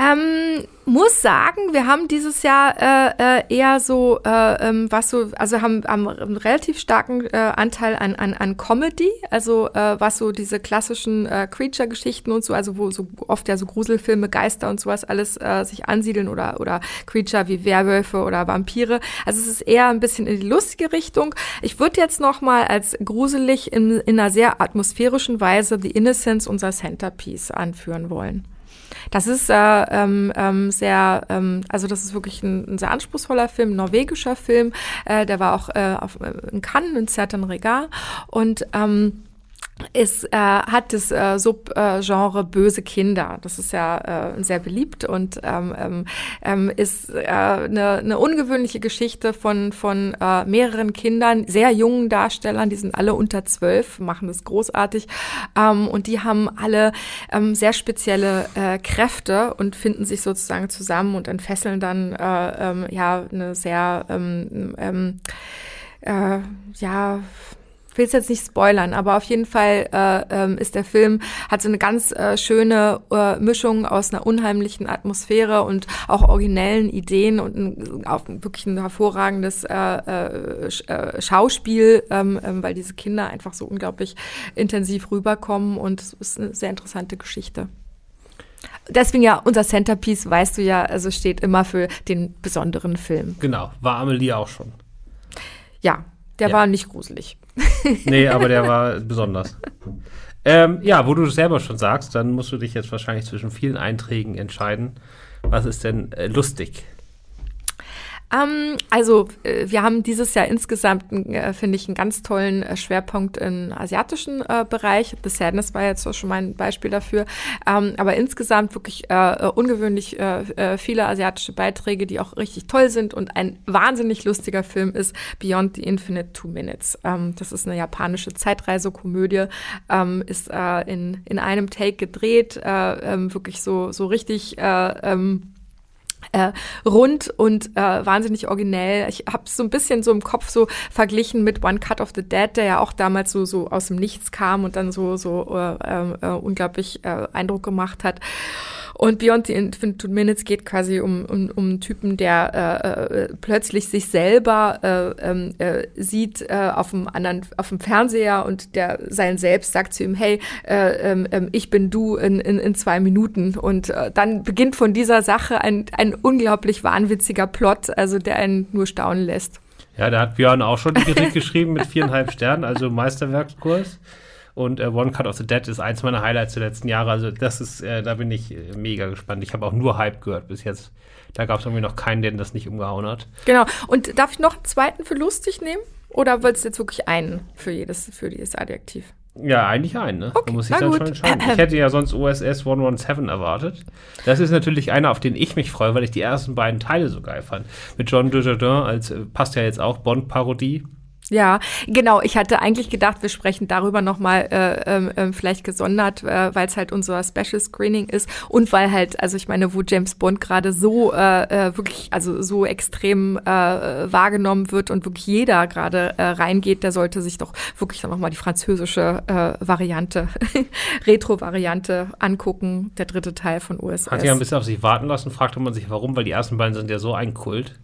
Ähm, muss sagen, wir haben dieses Jahr äh, äh, eher so, äh, ähm, was so, also haben, haben einen relativ starken äh, Anteil an, an, an Comedy, also äh, was so diese klassischen äh, Creature-Geschichten und so, also wo so oft ja so Gruselfilme, Geister und sowas alles äh, sich ansiedeln oder, oder Creature wie Werwölfe oder Vampire. Also es ist eher ein bisschen in die lustige Richtung. Ich würde jetzt noch mal als gruselig in, in einer sehr atmosphärischen Weise The Innocence, unser Centerpiece, anführen wollen. Das ist äh, ähm, ähm, sehr, ähm, also das ist wirklich ein, ein sehr anspruchsvoller Film, ein norwegischer Film. Äh, der war auch äh, auf, in Cannes, in Certain Regard. Und ähm, es äh, hat das äh, Subgenre böse Kinder. Das ist ja äh, sehr beliebt und ähm, ähm, ähm, ist äh, eine, eine ungewöhnliche Geschichte von, von äh, mehreren Kindern, sehr jungen Darstellern, die sind alle unter zwölf, machen das großartig ähm, und die haben alle ähm, sehr spezielle äh, Kräfte und finden sich sozusagen zusammen und entfesseln dann äh, ähm, ja eine sehr ähm, ähm, äh, ja ich will es jetzt nicht spoilern, aber auf jeden Fall äh, ähm, ist der Film, hat so eine ganz äh, schöne äh, Mischung aus einer unheimlichen Atmosphäre und auch originellen Ideen und ein, auch wirklich ein hervorragendes äh, äh, äh, Schauspiel, ähm, ähm, weil diese Kinder einfach so unglaublich intensiv rüberkommen und es ist eine sehr interessante Geschichte. Deswegen ja, unser Centerpiece, weißt du ja, also steht immer für den besonderen Film. Genau, war Amelie auch schon. ja, der ja. war nicht gruselig. Nee, aber der war besonders. Ähm, ja, wo du selber schon sagst, dann musst du dich jetzt wahrscheinlich zwischen vielen Einträgen entscheiden. Was ist denn äh, lustig? Ähm, also äh, wir haben dieses Jahr insgesamt, äh, finde ich, einen ganz tollen äh, Schwerpunkt im asiatischen äh, Bereich. The Sadness war jetzt schon mal ein Beispiel dafür. Ähm, aber insgesamt wirklich ungewöhnlich viele asiatische Beiträge, die auch richtig toll sind. Und ein wahnsinnig lustiger Film ist Beyond the Infinite Two Minutes. Ähm, das ist eine japanische Zeitreisekomödie, ähm, ist in, in einem Take gedreht, ähm, wirklich so, so richtig ähm, äh, rund und äh, wahnsinnig originell. Ich habe so ein bisschen so im Kopf so verglichen mit One Cut of the Dead, der ja auch damals so so aus dem Nichts kam und dann so so äh, äh, unglaublich äh, Eindruck gemacht hat. Und Beyond the Infinite Minutes geht quasi um, um, um einen Typen, der äh, äh, plötzlich sich selber äh, ähm, äh, sieht äh, auf dem anderen, auf dem Fernseher und der sein Selbst sagt zu ihm, hey, äh, äh, ich bin du in, in, in zwei Minuten. Und äh, dann beginnt von dieser Sache ein, ein unglaublich wahnwitziger Plot, also der einen nur staunen lässt. Ja, da hat Björn auch schon die Kritik geschrieben mit viereinhalb Sternen, also Meisterwerkskurs. Und äh, One Cut of the Dead ist eins meiner Highlights der letzten Jahre. Also das ist, äh, da bin ich äh, mega gespannt. Ich habe auch nur Hype gehört bis jetzt. Da gab es irgendwie noch keinen, der das nicht umgehauen hat. Genau. Und darf ich noch einen zweiten für lustig nehmen? Oder wolltest du jetzt wirklich einen für jedes, für jedes Adjektiv? Ja, eigentlich einen, ne? Okay, da muss ich dann gut. schon entscheiden. Ich hätte ja sonst OSS 117 erwartet. Das ist natürlich einer, auf den ich mich freue, weil ich die ersten beiden Teile so geil fand. Mit John Dujardin als, äh, passt ja jetzt auch, Bond-Parodie. Ja, genau. Ich hatte eigentlich gedacht, wir sprechen darüber nochmal äh, ähm, vielleicht gesondert, äh, weil es halt unser Special Screening ist und weil halt, also ich meine, wo James Bond gerade so äh, äh, wirklich, also so extrem äh, wahrgenommen wird und wirklich jeder gerade äh, reingeht, der sollte sich doch wirklich dann nochmal die französische äh, Variante, Retro-Variante angucken, der dritte Teil von USS. Hat ja ein bisschen auf sich warten lassen, fragte man sich warum, weil die ersten beiden sind ja so ein Kult.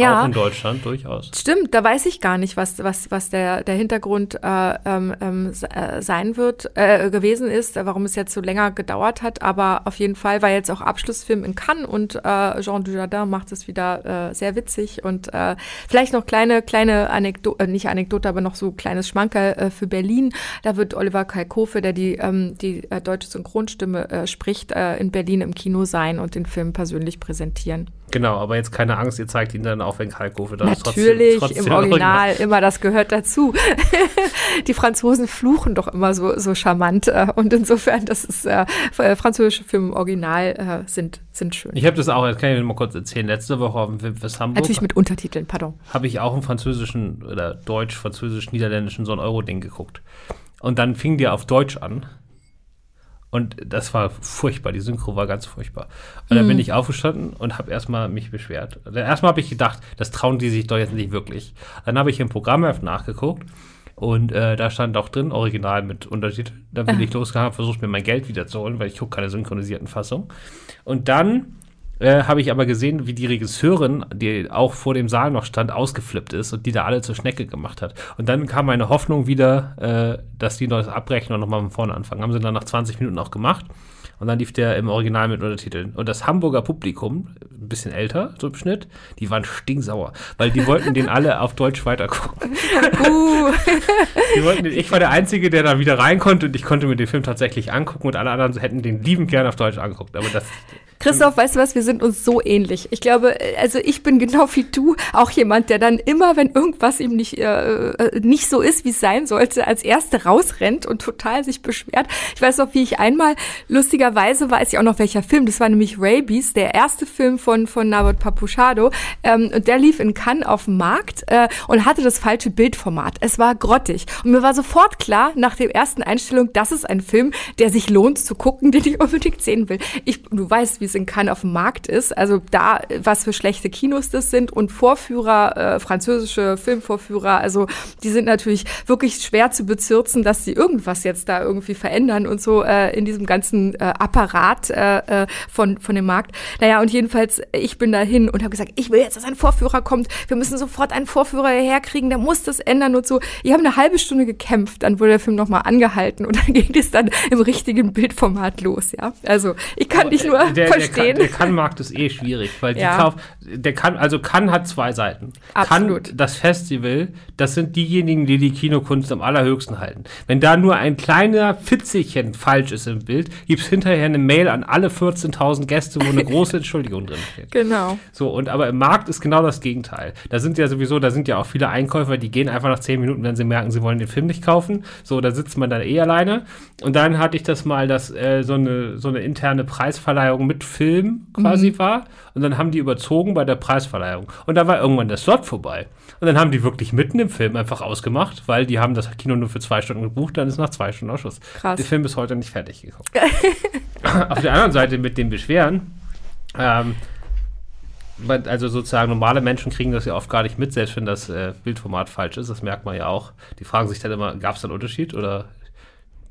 Ja, auch in Deutschland durchaus. Stimmt, da weiß ich gar nicht, was, was, was der, der Hintergrund äh, ähm, ähm äh, sein wird, äh, gewesen ist, warum es jetzt so länger gedauert hat. Aber auf jeden Fall war jetzt auch Abschlussfilm in Cannes und äh, Jean Dujardin macht es wieder äh, sehr witzig. Und äh, vielleicht noch kleine, kleine Anekdote, äh, nicht Anekdote, aber noch so kleines Schmankerl äh, für Berlin. Da wird Oliver Kalkofe, der die, ähm, die äh, deutsche Synchronstimme äh, spricht, äh, in Berlin im Kino sein und den Film persönlich präsentieren. Genau, aber jetzt keine Angst, ihr zeigt ihn dann auch, wenn Kalkofe da ist. Natürlich, trotzdem, trotzdem im Original, immer das gehört dazu. die Franzosen fluchen doch immer so, so charmant äh, und insofern, das ist, äh, äh, französische Filme im Original äh, sind, sind schön. Ich habe das auch, das kann ich mal kurz erzählen, letzte Woche auf dem Filmfest Hamburg. Natürlich mit Untertiteln, pardon. Habe ich auch einen französischen oder deutsch, französisch, niederländischen so ein Euro-Ding geguckt. Und dann fing der auf Deutsch an und das war furchtbar, die Synchro war ganz furchtbar. Und dann bin mhm. ich aufgestanden und habe erstmal mich beschwert. Erstmal habe ich gedacht, das trauen die sich doch jetzt nicht wirklich. Dann habe ich im Programmheft nachgeguckt und äh, da stand auch drin, Original mit Untertitel. Dann bin ich losgegangen, versucht mir mein Geld wiederzuholen, weil ich gucke keine synchronisierten Fassungen. Und dann äh, habe ich aber gesehen, wie die Regisseurin, die auch vor dem Saal noch stand, ausgeflippt ist und die da alle zur Schnecke gemacht hat. Und dann kam meine Hoffnung wieder, äh, dass die noch das abbrechen und nochmal von vorne anfangen. Haben sie dann nach 20 Minuten auch gemacht. Und dann lief der im Original mit Untertiteln. Und das Hamburger Publikum, bisschen älter, so im Schnitt, die waren stinksauer, weil die wollten den alle auf Deutsch weitergucken. Uh. den, ich war der Einzige, der da wieder rein konnte und ich konnte mir den Film tatsächlich angucken und alle anderen hätten den liebend gern auf Deutsch angeguckt. Aber das Christoph, weißt du was, wir sind uns so ähnlich. Ich glaube, also ich bin genau wie du auch jemand, der dann immer, wenn irgendwas ihm nicht, äh, äh, nicht so ist, wie es sein sollte, als Erste rausrennt und total sich beschwert. Ich weiß noch, wie ich einmal, lustigerweise weiß ich auch noch welcher Film, das war nämlich Rabies, der erste Film von, von Nabot Papuchado. Ähm, und der lief in Cannes auf dem Markt äh, und hatte das falsche Bildformat. Es war grottig. Und mir war sofort klar, nach der ersten Einstellung, das ist ein Film, der sich lohnt zu gucken, den ich unbedingt sehen will. Ich, du weißt, wie es in Cannes auf dem Markt ist. Also da, was für schlechte Kinos das sind und Vorführer, äh, französische Filmvorführer, also die sind natürlich wirklich schwer zu bezirzen, dass sie irgendwas jetzt da irgendwie verändern und so äh, in diesem ganzen äh, Apparat äh, äh, von, von dem Markt. Naja, und jedenfalls, ich bin dahin und habe gesagt, ich will jetzt, dass ein Vorführer kommt. Wir müssen sofort einen Vorführer herkriegen, der muss das ändern und so. Ich habe eine halbe Stunde gekämpft, dann wurde der Film nochmal angehalten und dann ging es dann im richtigen Bildformat los, ja. Also ich kann dich nur der, verstehen. Der, Kann-Markt ist eh schwierig, weil die Ja. Kauf, der kann, also Kann hat zwei Seiten. Absolut. Kann, das Festival, das sind diejenigen, die die Kinokunst am allerhöchsten halten. Wenn da nur ein kleiner Fitzelchen falsch ist im Bild, gibt's hinterher eine Mail an alle 14.000 Gäste, wo eine große Entschuldigung drin steht. Genau. So, und aber im Markt ist genau das Gegenteil. Da sind ja sowieso, da sind ja auch viele Einkäufer, die gehen einfach nach zehn Minuten, wenn sie merken, sie wollen den Film nicht kaufen. So, da sitzt man dann eh alleine. Und dann hatte ich das mal, dass äh, so, eine, so eine interne Preisverleihung mit Film quasi war. Und dann haben die überzogen bei der Preisverleihung. Und da war irgendwann der Slot vorbei. Und dann haben die wirklich mitten im Film einfach ausgemacht, weil die haben das Kino nur für zwei Stunden gebucht, dann ist nach zwei Stunden Ausschuss. Krass. Der Film ist heute nicht fertig gekommen. Auf der anderen Seite mit den Beschweren, ähm, also sozusagen normale Menschen kriegen das ja oft gar nicht mit, selbst wenn das äh, Bildformat falsch ist. Das merkt man ja auch. Die fragen sich dann immer, gab es da einen Unterschied? Oder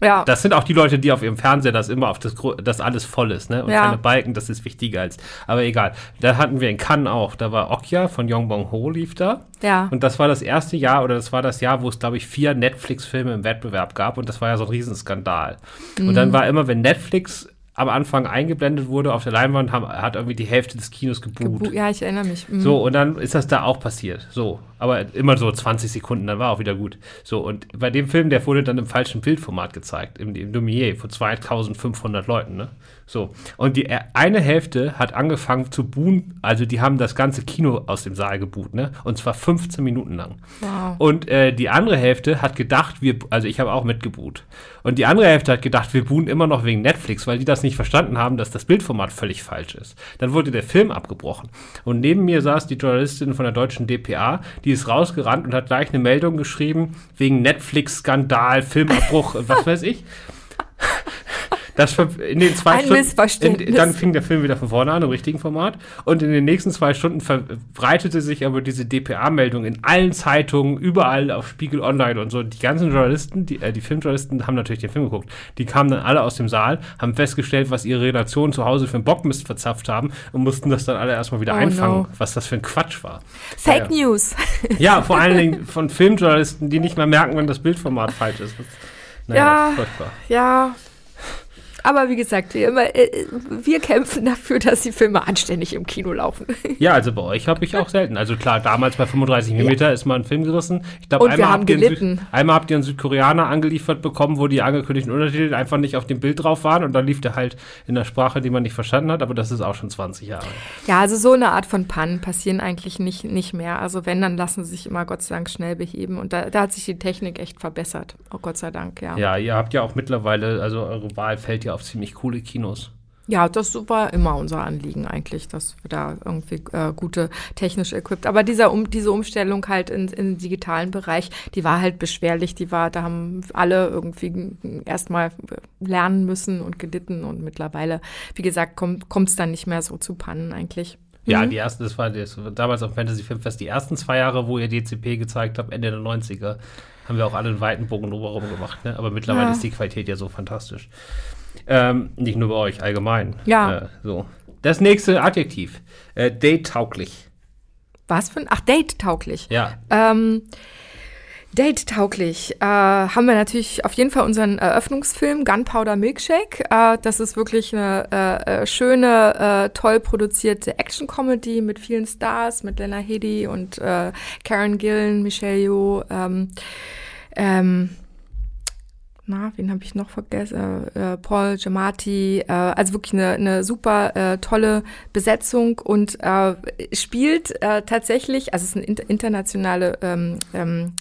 Ja. das sind auch die Leute, die auf ihrem Fernseher das immer auf das, das alles voll ist, ne? Und Ja. keine Balken, das ist wichtiger als. Aber egal. Da hatten wir in Cannes auch. Da war Okja von Yong Bong Ho lief da. ja. Und das war das erste Jahr oder das war das Jahr, wo es, glaube ich, vier Netflix-Filme im Wettbewerb gab und das war ja so ein Riesenskandal. Und Mhm. dann war immer, wenn Netflix am Anfang eingeblendet wurde auf der Leinwand, haben, hat irgendwie die Hälfte des Kinos gebucht. Gebu- ja, ich erinnere mich. Mhm. So, und dann ist das da auch passiert. So, aber immer so 20 Sekunden, dann war auch wieder gut. So, und bei dem Film, der wurde dann im falschen Bildformat gezeigt, im, im Lumiere, von 2500 Leuten, ne? So, und die äh, eine Hälfte hat angefangen zu buhen, also die haben das ganze Kino aus dem Saal gebuht, ne? Und zwar 15 Minuten lang. Wow. Und äh, die andere Hälfte hat gedacht, wir, also ich habe auch mitgebuht. Und die andere Hälfte hat gedacht, wir buhen immer noch wegen Netflix, weil die das nicht verstanden haben, dass das Bildformat völlig falsch ist. Dann wurde der Film abgebrochen. Und neben mir saß die Journalistin von der deutschen DPA, die ist rausgerannt und hat gleich eine Meldung geschrieben, wegen Netflix-Skandal, Filmabbruch, was weiß ich. Das in den zwei Ein Stunden, Missverständnis. In, dann fing der Film wieder von vorne an, im richtigen Format. Und in den nächsten zwei Stunden verbreitete sich aber diese DPA-Meldung in allen Zeitungen, überall auf Spiegel Online und so. Die ganzen Journalisten, die, äh, die Filmjournalisten haben natürlich den Film geguckt. Die kamen dann alle aus dem Saal, haben festgestellt, was ihre Redaktionen zu Hause für einen Bockmist verzapft haben und mussten das dann alle erstmal wieder Oh einfangen, no. was das für ein Quatsch war. Fake Ja, News. Ja, vor allen Dingen von Filmjournalisten, die nicht mehr merken, wenn das Bildformat falsch ist. Naja, Ja. furchtbar. Ja. Aber wie gesagt, wir, immer, äh, wir kämpfen dafür, dass die Filme anständig im Kino laufen. Ja, also bei euch habe ich auch selten. Also klar, damals bei 35 mm ist mal ein Film gerissen. Ich glaube, einmal, habt Süd- einmal habt ihr einen Südkoreaner angeliefert bekommen, wo die angekündigten Untertitel einfach nicht auf dem Bild drauf waren und dann lief der halt in der Sprache, die man nicht verstanden hat, aber das ist auch schon 20 Jahre. Ja, also so eine Art von Pannen passieren eigentlich nicht, nicht mehr. Also wenn, dann lassen sie sich immer Gott sei Dank schnell beheben. Und da, da hat sich die Technik echt verbessert. Oh Gott sei Dank, ja. Ja, ihr habt ja auch mittlerweile, also eure Wahl fällt ja auf ziemlich coole Kinos. Ja, das war immer unser Anliegen eigentlich, dass wir da irgendwie äh, gute technisch equipped. Aber dieser um, diese Umstellung halt in, in den digitalen Bereich, die war halt beschwerlich. Die war, da haben alle irgendwie erstmal lernen müssen und gelitten. Und mittlerweile, wie gesagt, kommt es dann nicht mehr so zu Pannen eigentlich. Ja, Mhm. die ersten, das war das, war damals auf Fantasy Filmfest, die ersten zwei Jahre, wo ihr DCP gezeigt habt, Ende der 90er, haben wir auch alle einen weiten Bogen drumherum gemacht. Ne? Aber mittlerweile Ja. ist die Qualität ja so fantastisch. Ähm, nicht nur bei euch, allgemein. Ja. Äh, so. Das nächste Adjektiv. Äh, Date-tauglich. Was für ein, ach, Date-tauglich. Ja. Ähm, Date-tauglich. Äh, haben wir natürlich auf jeden Fall unseren Eröffnungsfilm Gunpowder Milkshake. Äh, das ist wirklich eine äh, äh, schöne, äh, toll produzierte Action-Comedy mit vielen Stars, mit Lena Headey und äh, Karen Gillen, Michelle Yeoh. Ähm, ähm, na, wen habe ich noch vergessen? Äh, Paul Giamatti, äh, also wirklich eine, eine super äh, tolle Besetzung und äh, spielt äh, tatsächlich, also es ist eine inter internationale ähm, ähm,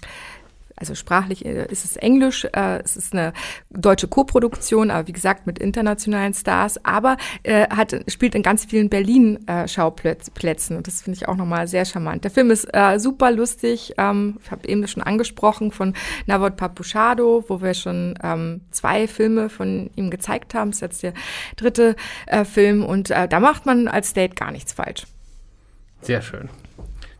also sprachlich äh, ist es Englisch, äh, es ist eine deutsche Koproduktion, aber wie gesagt mit internationalen Stars, aber äh, hat, spielt in ganz vielen Berlin-Schauplätzen und das finde ich auch nochmal sehr charmant. Der Film ist äh, super lustig, ähm, ich habe eben schon angesprochen von Navot Papuchado, wo wir schon ähm, zwei Filme von ihm gezeigt haben, das ist jetzt der dritte äh, Film und äh, da macht man als Date gar nichts falsch. Sehr schön.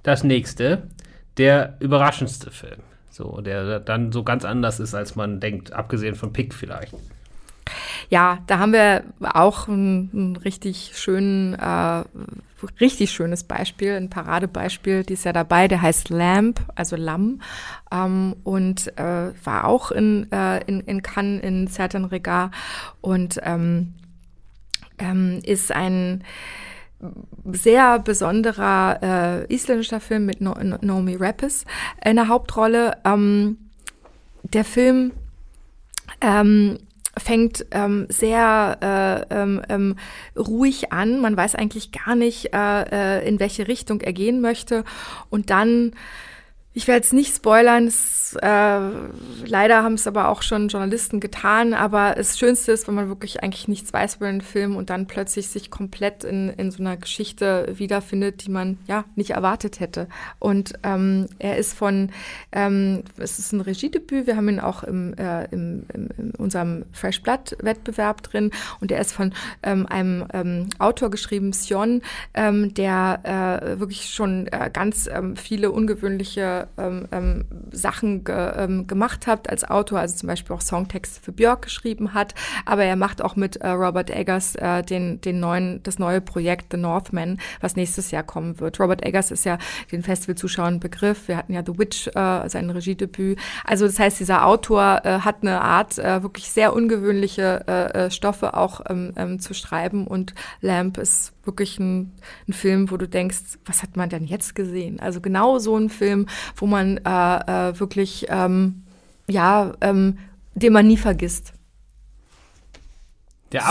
Das nächste, der überraschendste Film. So, der dann so ganz anders ist, als man denkt, abgesehen von Pick vielleicht. ja, da haben wir auch einen, einen richtig schönen, äh, richtig schönes Beispiel, ein Paradebeispiel, die ist ja dabei, der heißt Lamp, also Lamm, ähm, und äh, war auch in, äh, in, in Cannes in Certain Regard und ähm, ähm, ist ein sehr besonderer äh, isländischer Film mit no Naomi Rappes in der Hauptrolle. Ähm, der Film ähm, fängt ähm, sehr äh, ähm, ähm, ruhig an. Man weiß eigentlich gar nicht, äh, äh, in welche Richtung er gehen möchte. Und dann ich werde es nicht spoilern, es, äh, leider haben es aber auch schon Journalisten getan, aber das Schönste ist, wenn man wirklich eigentlich nichts weiß über den Film und dann plötzlich sich komplett in, in so einer Geschichte wiederfindet, die man ja nicht erwartet hätte. Und ähm, er ist von, ähm, es ist ein Regiedebüt, wir haben ihn auch im, äh, im, im, in unserem Fresh Blood Wettbewerb drin und er ist von ähm, einem ähm, Autor geschrieben, Sion, ähm, der äh, wirklich schon äh, ganz ähm, viele ungewöhnliche ähm, ähm, Sachen ge, ähm, gemacht habt als Autor, also zum Beispiel auch Songtexte für Björk geschrieben hat, aber er macht auch mit äh, Robert Eggers äh, den, den neuen, das neue Projekt The Northman, was nächstes Jahr kommen wird. Robert Eggers ist ja den Festivalzuschauern Begriff. Wir hatten ja The Witch, äh, sein Regiedebüt. Also das heißt, dieser Autor hat eine Art, wirklich sehr ungewöhnliche Stoffe auch ähm, ähm, zu schreiben und Lamp ist wirklich ein, ein, Film, wo du denkst, was hat man denn jetzt gesehen? Also genau so ein Film, wo man äh, äh, wirklich, ähm, ja, ähm, den man nie vergisst.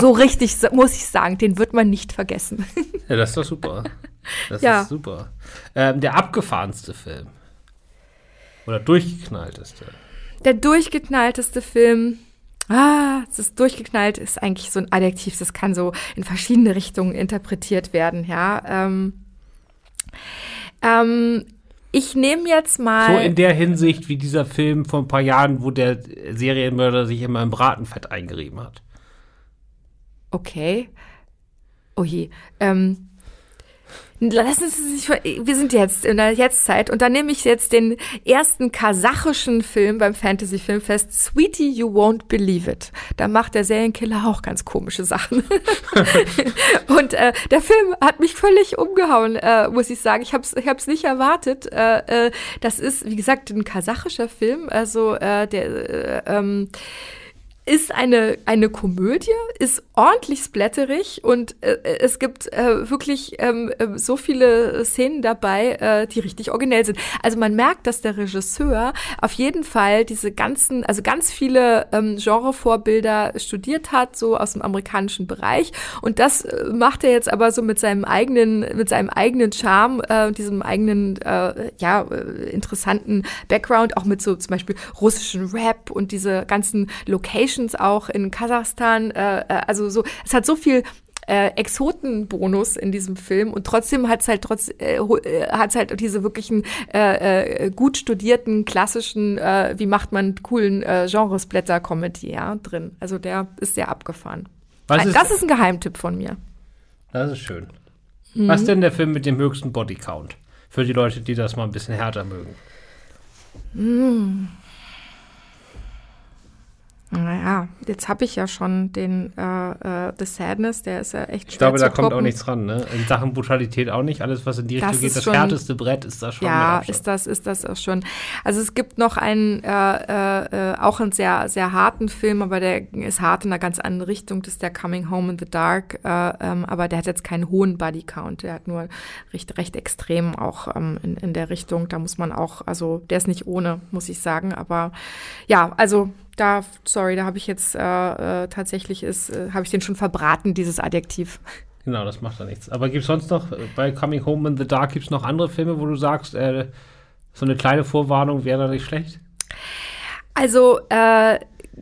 so richtig, muss ich sagen, den wird man nicht vergessen. Ja, das ist doch super. Das ja. ist super. Ähm, der abgefahrenste Film. Oder durchgeknallteste. Der durchgeknallteste Film ah, es ist durchgeknallt, ist eigentlich so ein Adjektiv, das kann so in verschiedene Richtungen interpretiert werden, ja. Ähm, ähm, ich nehme jetzt mal. So in der Hinsicht wie dieser Film vor ein paar Jahren, wo der Serienmörder sich immer im Bratenfett eingerieben hat. Okay. Oh je. Ähm, Lassen Sie sich, wir sind jetzt in der Jetztzeit und dann nehme ich jetzt den ersten kasachischen Film beim Fantasy Filmfest, Sweetie You Won't Believe It. Da macht der Serienkiller auch ganz komische Sachen. und äh, der Film hat mich völlig umgehauen, äh, muss ich sagen. Ich habe es ich hab's nicht erwartet. Äh, äh, das ist, wie gesagt, ein kasachischer Film, also äh, der äh, ähm, ist eine, eine Komödie, ist ordentlich splatterig und äh, es gibt äh, wirklich ähm, äh, so viele Szenen dabei, äh, die richtig originell sind. Also man merkt, dass der Regisseur auf jeden Fall diese ganzen, also ganz viele ähm, Genrevorbilder studiert hat, so aus dem amerikanischen Bereich. Und das äh, macht er jetzt aber so mit seinem eigenen, mit seinem eigenen Charme, äh, diesem eigenen, äh, ja, äh, interessanten Background, auch mit so zum Beispiel russischen Rap und diese ganzen Locations Locations auch in Kasachstan. Äh, äh, also so, es hat so viel äh, Exotenbonus in diesem Film und trotzdem hat es halt trotz äh, äh, hat's halt diese wirklichen äh, äh, gut studierten klassischen äh, wie macht man coolen äh, Genresblätter Comedy ja drin. Also der ist sehr abgefahren. Was ist das ist ein Geheimtipp von mir. Das ist schön. Mhm. Was denn der Film mit dem höchsten Bodycount? Für die Leute, die das mal ein bisschen härter mögen. Mhm. Naja, jetzt habe ich ja schon den äh, äh, The Sadness, der ist ja echt Ich glaube, da kommt auch nichts ran, ne? In Sachen Brutalität auch nicht. Alles, was in die Richtung das geht, das schon, härteste Brett ist das schon. Ja, ist das, ist das auch schon. Also es gibt noch einen, äh, äh, auch einen sehr, sehr harten Film, aber der ist hart in einer ganz anderen Richtung. Das ist der Coming Home in the Dark. Äh, ähm, aber der hat jetzt keinen hohen Bodycount. Der hat nur recht, recht extrem auch ähm, in, in der Richtung. Da muss man auch, also der ist nicht ohne, muss ich sagen. Aber ja, also da, sorry, da habe ich jetzt äh, äh, tatsächlich ist, äh, habe ich den schon verbraten, dieses Adjektiv. Genau, das macht ja nichts. Aber gibt es sonst noch, äh, bei Coming Home in the Dark, gibt es noch andere Filme, wo du sagst, äh, so eine kleine Vorwarnung wäre da nicht schlecht? Also, äh,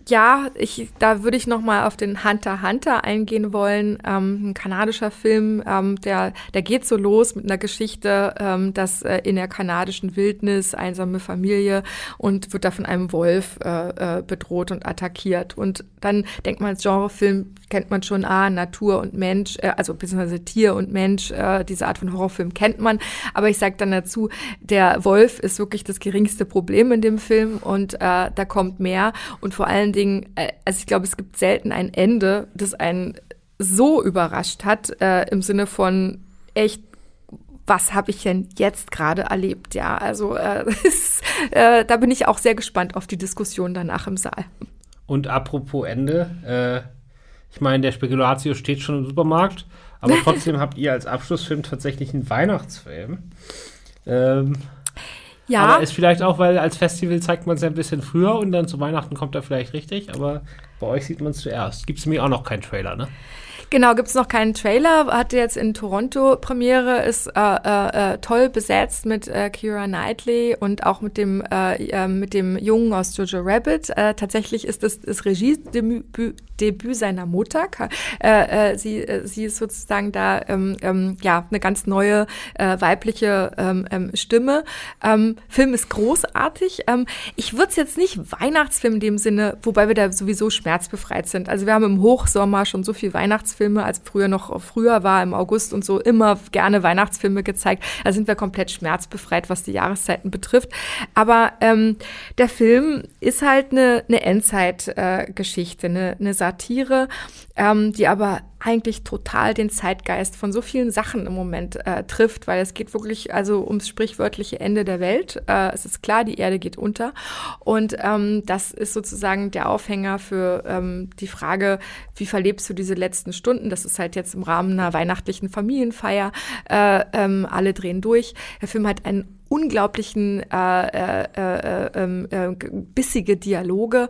ja, ich, da würde ich noch mal auf den Hunter Hunter eingehen wollen. Ähm, ein kanadischer Film, ähm, der, der geht so los mit einer Geschichte, ähm, dass äh, in der kanadischen Wildnis einsame Familie und wird da von einem Wolf äh, äh, bedroht und attackiert. Und dann denkt man als Genrefilm, kennt man schon, ah, Natur und Mensch, äh, also beziehungsweise Tier und Mensch, äh, diese Art von Horrorfilm kennt man. Aber ich sage dann dazu, der Wolf ist wirklich das geringste Problem in dem Film und äh, da kommt mehr und vor allem allen Dingen, äh, also ich glaube, es gibt selten ein Ende, das einen so überrascht hat, äh, im Sinne von echt was habe ich denn jetzt gerade erlebt? Ja, also äh, ist, äh, da bin ich auch sehr gespannt auf die Diskussion danach im Saal. Und apropos Ende, äh, ich meine, der Spekulatio steht schon im Supermarkt, aber trotzdem habt ihr als Abschlussfilm tatsächlich einen Weihnachtsfilm. Ähm, ja. Aber ist vielleicht auch, weil als Festival zeigt man es ja ein bisschen früher und dann zu Weihnachten kommt er vielleicht richtig, aber bei euch sieht man es zuerst. Gibt es mir auch noch keinen Trailer, ne? Genau, gibt es noch keinen Trailer. Hatte jetzt in Toronto Premiere, ist äh, äh, äh, toll besetzt mit äh, Kira Knightley und auch mit dem, äh, äh, mit dem Jungen aus Jojo Rabbit. Äh, tatsächlich ist das das Regiedebüt Debüt seiner Mutter. Äh, äh, sie, äh, sie ist sozusagen da ähm, ähm, ja eine ganz neue äh, weibliche ähm, ähm, Stimme. Ähm, Film ist großartig. Ähm, ich würde es jetzt nicht Weihnachtsfilm in dem Sinne, wobei wir da sowieso schmerzbefreit sind. Also wir haben im Hochsommer schon so viel Weihnachtsfilme, als früher noch früher war im August und so immer gerne Weihnachtsfilme gezeigt. Da sind wir komplett schmerzbefreit, was die Jahreszeiten betrifft. Aber ähm, der Film ist halt eine, eine Endzeitgeschichte, äh, eine, eine Satire, ähm, die aber eigentlich total den Zeitgeist von so vielen Sachen im Moment äh, trifft, weil es geht wirklich also ums sprichwörtliche Ende der Welt. Äh, es ist klar, die Erde geht unter und ähm, das ist sozusagen der Aufhänger für ähm, die Frage, wie verlebst du diese letzten Stunden? Das ist halt jetzt im Rahmen einer weihnachtlichen Familienfeier. Äh, ähm, alle drehen durch. Der Film hat einen unglaublichen äh, äh, äh, ähm, äh, bissige Dialoge.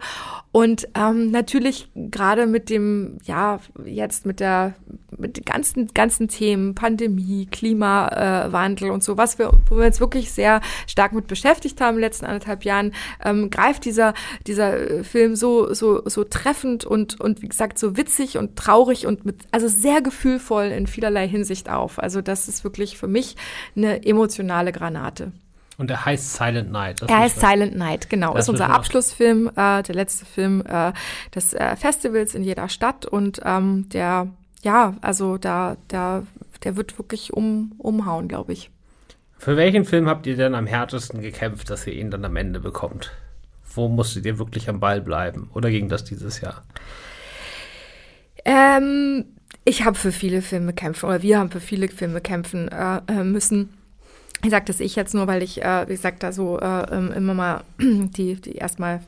Und ähm, natürlich gerade mit dem ja jetzt mit der mit den ganzen ganzen Themen Pandemie Klimawandel und so was wir wo wir uns wirklich sehr stark mit beschäftigt haben in den letzten anderthalb Jahren ähm, greift dieser dieser Film so so so treffend und und wie gesagt so witzig und traurig und mit also sehr gefühlvoll in vielerlei Hinsicht auf. Also das ist wirklich für mich eine emotionale Granate und er heißt Silent Night. er heißt Silent Night, genau. Das ist unser Abschlussfilm, äh, der letzte Film äh, des äh, Festivals in jeder Stadt. Und ähm, der, ja, also da, da, der wird wirklich um, umhauen, glaube ich. Für welchen Film habt ihr denn am härtesten gekämpft, dass ihr ihn dann am Ende bekommt? Wo musstet ihr wirklich am Ball bleiben? Oder ging das dieses Jahr? Ähm, ich habe für viele Filme kämpfen, oder wir haben für viele Filme kämpfen äh, äh müssen ich sage das ich jetzt nur, weil ich, äh, wie gesagt, da so äh, ähm, immer mal die, die erstmal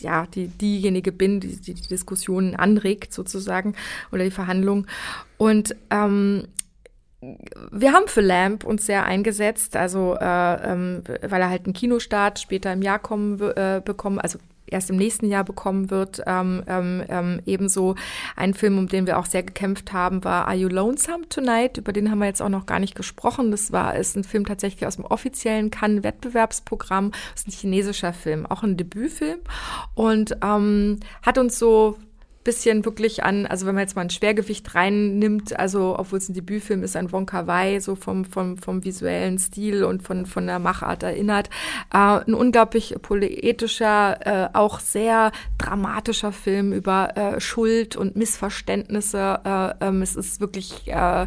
ja, die, diejenige bin, die, die die Diskussionen anregt sozusagen oder die Verhandlungen. Und ähm, wir haben für Lamp uns sehr eingesetzt, also äh, ähm, weil er halt einen Kinostart später im Jahr kommen äh, bekommen, also erst im nächsten Jahr bekommen wird. Ähm, ähm, ähm, ebenso ein Film, um den wir auch sehr gekämpft haben, war Are You Lonesome Tonight? Über den haben wir jetzt auch noch gar nicht gesprochen. Das war ist ein Film tatsächlich aus dem offiziellen Cannes-Wettbewerbsprogramm. Ist ein chinesischer Film, auch ein Debütfilm und ähm, hat uns so bisschen wirklich an, also wenn man jetzt mal ein Schwergewicht reinnimmt, also obwohl es ein Debütfilm ist, an Wonka Wai, so vom, vom, vom visuellen Stil und von, von der Machart erinnert. Äh, ein unglaublich poetischer, äh, auch sehr dramatischer Film über äh, Schuld und Missverständnisse. Äh, ähm, es ist wirklich, äh,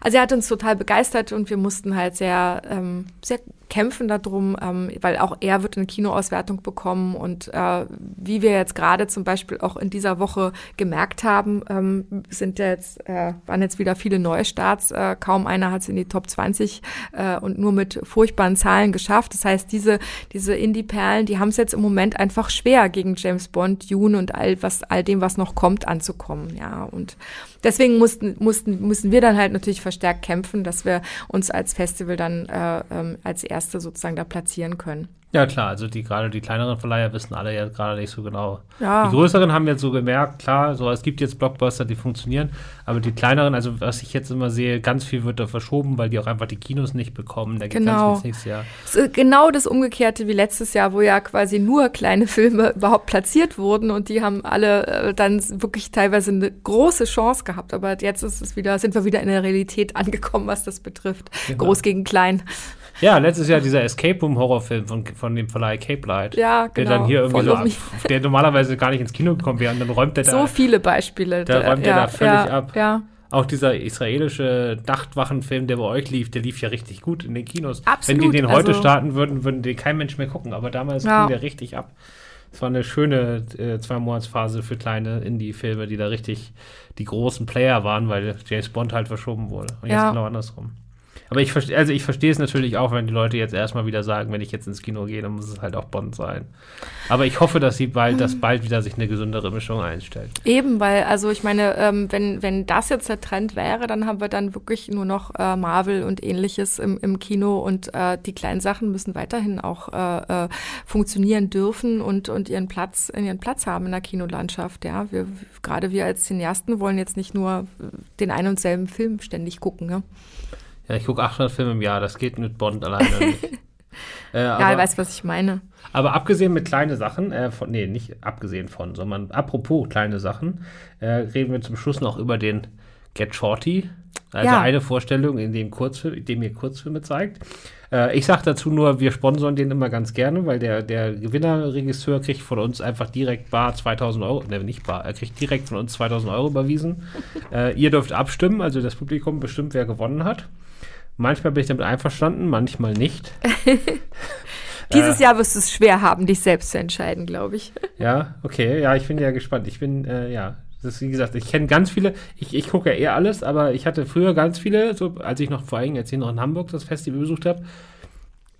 also er hat uns total begeistert und wir mussten halt sehr, ähm, sehr kämpfen darum, ähm, weil auch er wird eine Kinoauswertung bekommen und äh, wie wir jetzt gerade zum Beispiel auch in dieser Woche gemerkt haben, ähm, sind jetzt äh, waren jetzt wieder viele Neustarts. Äh, kaum einer hat es in die Top 20 äh, und nur mit furchtbaren Zahlen geschafft. Das heißt, diese diese Indie-Perlen, die haben es jetzt im Moment einfach schwer gegen James Bond, Dune und all was all dem, was noch kommt, anzukommen. Ja und deswegen mussten mussten müssen wir dann halt natürlich verstärkt kämpfen, dass wir uns als Festival dann äh, ähm, als erste sozusagen da platzieren können. Ja, klar, also die gerade die kleineren Verleiher wissen alle ja gerade nicht so genau. Ja. Die größeren haben jetzt so gemerkt, klar, so es gibt jetzt Blockbuster, die funktionieren, aber die kleineren, also was ich jetzt immer sehe, ganz viel wird da verschoben, weil die auch einfach die Kinos nicht bekommen. Da geht genau. ganz nächstes Jahr. Genau das Umgekehrte wie letztes Jahr, wo ja quasi nur kleine Filme überhaupt platziert wurden und die haben alle äh, dann wirklich teilweise eine große Chance gehabt. Aber jetzt ist es wieder, sind wir wieder in der Realität angekommen, was das betrifft. Genau. Groß gegen klein. Ja, letztes Jahr dieser Escape Room Horrorfilm von, von dem Verleih Cape Light. Ja, genau. Der dann hier irgendwie so, ab, der normalerweise gar nicht ins Kino gekommen wäre und dann räumt der so da. So viele Beispiele. Da räumt ja, der da völlig ja, ab. Ja. Auch dieser israelische Nachtwachenfilm, der bei euch lief, der lief ja richtig gut in den Kinos. Absolut. Wenn die den heute also, starten würden, würden den kein Mensch mehr gucken. Aber damals ja. ging der richtig ab. Es war eine schöne äh, Zwei-Monats-Phase für kleine Indie-Filme, die da richtig die großen Player waren, weil James Bond halt verschoben wurde. Und Ja. jetzt genau andersrum. Aber ich verstehe, also ich verstehe es natürlich auch, wenn die Leute jetzt erstmal wieder sagen, wenn ich jetzt ins Kino gehe, dann muss es halt auch Bond sein. Aber ich hoffe, dass sie bald, dass bald wieder sich eine gesündere Mischung einstellt. Eben, weil, also ich meine, ähm, wenn, wenn das jetzt der Trend wäre, dann haben wir dann wirklich nur noch äh, Marvel und ähnliches im, im Kino und äh, die kleinen Sachen müssen weiterhin auch äh, äh, funktionieren dürfen und, und ihren Platz, ihren Platz haben in der Kinolandschaft. Ja, wir, gerade wir als Cineasten wollen jetzt nicht nur den einen und selben Film ständig gucken. Ne? Ja, ich gucke 800 Filme im Jahr, das geht mit Bond alleine nicht. äh, Ja, aber, ich weiß, was ich meine. aber abgesehen mit kleine Sachen, äh, von, nee, nicht abgesehen von, sondern apropos kleine Sachen, äh, reden wir zum Schluss noch über den Get Shorty. Also Ja. eine Vorstellung, in dem, Kurzfilm, in dem ihr Kurzfilme zeigt. Äh, ich sage dazu nur, wir sponsern den immer ganz gerne, weil der, der Gewinnerregisseur kriegt von uns einfach direkt bar 2000 Euro, ne, nicht bar, er kriegt direkt von uns 2000 Euro überwiesen. äh, ihr dürft abstimmen, also das Publikum bestimmt, wer gewonnen hat. Manchmal bin ich damit einverstanden, manchmal nicht. Dieses Jahr wirst du es schwer haben, dich selbst zu entscheiden, glaube ich. Ja, okay, ja, ich bin ja gespannt. Ich bin, äh, ja, das ist wie gesagt, ich kenne ganz viele, ich, ich gucke ja eher alles, aber ich hatte früher ganz viele, so als ich noch vor allem, ich noch in Hamburg das Festival besucht habe,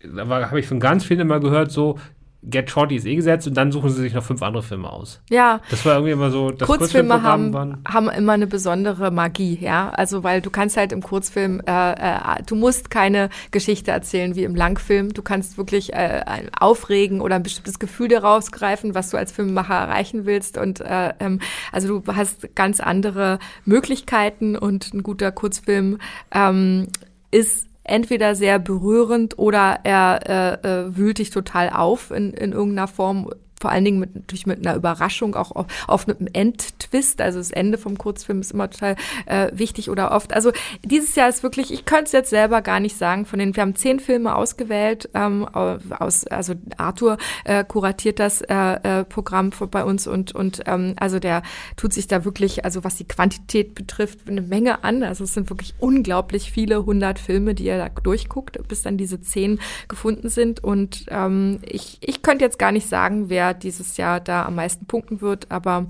da habe ich von ganz vielen immer gehört, so, Get Shorty ist eh gesetzt und dann suchen sie sich noch fünf andere Filme aus. Ja, Das war irgendwie immer so, das Kurzfilme haben, waren- haben immer eine besondere Magie, ja. Also weil du kannst halt im Kurzfilm, äh, äh, du musst keine Geschichte erzählen wie im Langfilm. Du kannst wirklich äh, aufregen oder ein bestimmtes Gefühl daraus greifen, was du als Filmemacher erreichen willst. Und äh, ähm, also du hast ganz andere Möglichkeiten und ein guter Kurzfilm ähm, ist entweder sehr berührend oder er äh, äh, wühlt dich total auf in, in irgendeiner Form. Vor allen Dingen mit, natürlich mit einer Überraschung, auch oft, mit einem Endtwist. Also das Ende vom Kurzfilm ist immer total äh, wichtig oder oft. Also dieses Jahr ist wirklich, ich könnte es jetzt selber gar nicht sagen. Von den, wir haben zehn Filme ausgewählt. Ähm, aus, also Arthur äh, kuratiert das äh, äh, Programm bei uns und und ähm, also der tut sich da wirklich, also was die Quantität betrifft, eine Menge an. Also es sind wirklich unglaublich viele hundert Filme, die er da durchguckt, bis dann diese zehn gefunden sind. Und ähm, ich, ich könnte jetzt gar nicht sagen, wer dieses Jahr da am meisten punkten wird, aber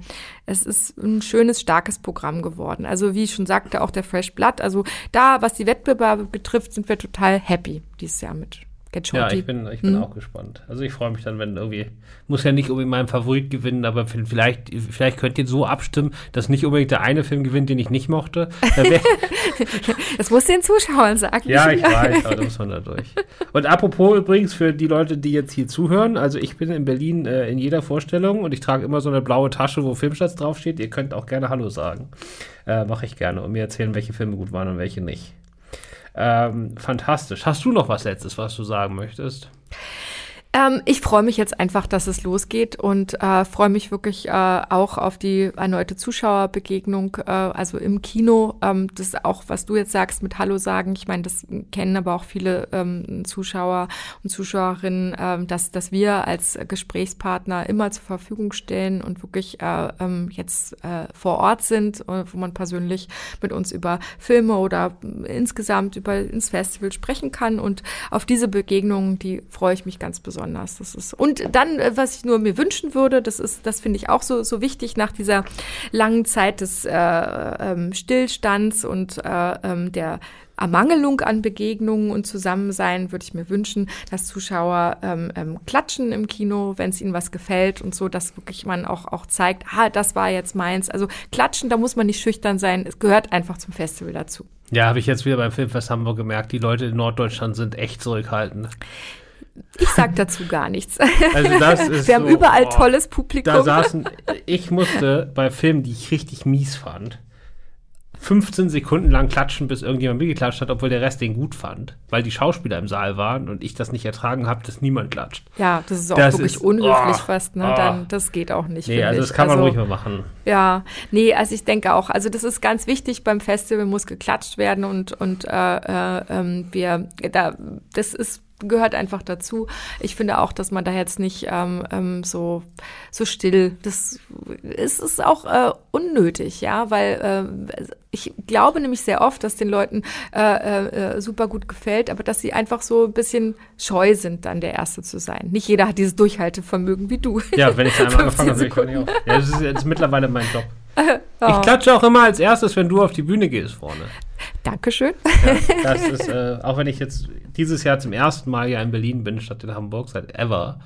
es ist ein schönes, starkes Programm geworden. Also wie ich schon sagte, auch der Fresh Blood. Also da, was die Wettbewerbe betrifft, sind wir total happy dieses Jahr mit Get Ja, ich bin, ich bin Mhm. auch gespannt. Also ich freue mich dann, wenn irgendwie, muss ja nicht unbedingt meinem Favorit gewinnen, aber vielleicht, vielleicht könnt ihr so abstimmen, dass nicht unbedingt der eine Film gewinnt, den ich nicht mochte. Das muss den Zuschauern sagen. ja, ich weiß, aber da muss man da durch. Und apropos übrigens für die Leute, die jetzt hier zuhören, also ich bin in Berlin äh, in jeder Vorstellung und ich trage immer so eine blaue Tasche, wo Filmstarts draufsteht. Ihr könnt auch gerne Hallo sagen. Äh, Mache ich gerne und mir erzählen, welche Filme gut waren und welche nicht. Ähm, fantastisch. Hast du noch was Letztes, was du sagen möchtest? Ähm, ich freue mich jetzt einfach, dass es losgeht und äh, freue mich wirklich äh, auch auf die erneute Zuschauerbegegnung, äh, also im Kino. Ähm, das ist auch, was du jetzt sagst mit Hallo sagen. Ich meine, das kennen aber auch viele ähm, Zuschauer und Zuschauerinnen, ähm, dass, dass wir als Gesprächspartner immer zur Verfügung stellen und wirklich äh, ähm, jetzt äh, vor Ort sind, äh, wo man persönlich mit uns über Filme oder insgesamt über ins Festival sprechen kann. Und auf diese Begegnungen, die freue ich mich ganz besonders. Das ist und dann, äh, was ich nur mir wünschen würde, das ist, das finde ich auch so so wichtig nach dieser langen Zeit des äh, ähm, Stillstands und äh, ähm, der Ermangelung an Begegnungen und Zusammensein würde ich mir wünschen, dass Zuschauer ähm, ähm, klatschen im Kino, wenn es ihnen was gefällt und so, dass wirklich man auch, auch zeigt, ah, das war jetzt meins. Also klatschen, da muss man nicht schüchtern sein, es gehört einfach zum Festival dazu. Ja, habe ich jetzt wieder beim Filmfest Hamburg gemerkt, die Leute in Norddeutschland sind echt zurückhaltend. Ich sag dazu gar nichts. Also das ist Wir haben so, überall oh, tolles Publikum. Da saßen, ich musste bei Filmen, die ich richtig mies fand, 15 Sekunden lang klatschen, bis irgendjemand mitgeklatscht hat, obwohl der Rest den gut fand. Weil die Schauspieler im Saal waren und ich das nicht ertragen habe, dass niemand klatscht. ja, das ist auch Das wirklich ist- unhöflich oh, fast. Ne? oh. Dann, das geht auch nicht. Nee, also das kann man ruhig mal machen. Ja, nee, also ich denke auch, also das ist ganz wichtig beim Festival muss geklatscht werden und und äh, äh, ähm, wir da das ist gehört einfach dazu. Ich finde auch, dass man da jetzt nicht ähm, ähm, so, so still, das ist, ist auch äh, unnötig, ja, weil äh, ich glaube nämlich sehr oft, dass den Leuten äh, äh, super gut gefällt, aber dass sie einfach so ein bisschen scheu sind, dann der Erste zu sein. Nicht jeder hat dieses Durchhaltevermögen wie du. Ja, wenn ich einmal angefangen habe, kann ich auch. Ja, das ist jetzt mittlerweile mein Job. Ich klatsche auch immer als erstes, wenn du auf die Bühne gehst vorne. Dankeschön. Ja, das ist, äh, auch wenn ich jetzt dieses Jahr zum ersten Mal ja in Berlin bin, statt in Hamburg, seit ever.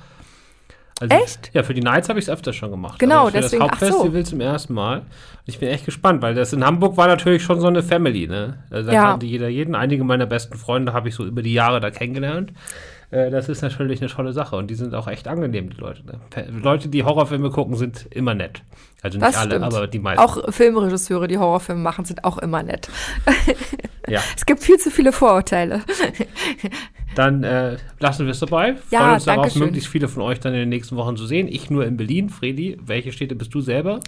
Also, Echt? Ja, für die Nights habe ich es öfter schon gemacht. Genau, für deswegen. das Hauptfestival so. zum ersten Mal. Ich bin echt gespannt, weil das in Hamburg war natürlich schon so eine Family, ne? Also da ja. kannte jeder jeden. Einige meiner besten Freunde habe ich so über die Jahre da kennengelernt. Äh, das ist natürlich eine tolle Sache und die sind auch echt angenehm, die Leute. Ne? Leute, die Horrorfilme gucken, sind immer nett. Also nicht das alle, stimmt. aber die meisten. Auch Filmregisseure, die Horrorfilme machen, sind auch immer nett. ja. Es gibt viel zu viele Vorurteile. Dann äh, lassen wir es dabei. Ja, Freuen uns darauf, schön. möglichst viele von euch dann in den nächsten Wochen zu sehen. Ich nur in Berlin. Fredi, welche Städte bist du selber?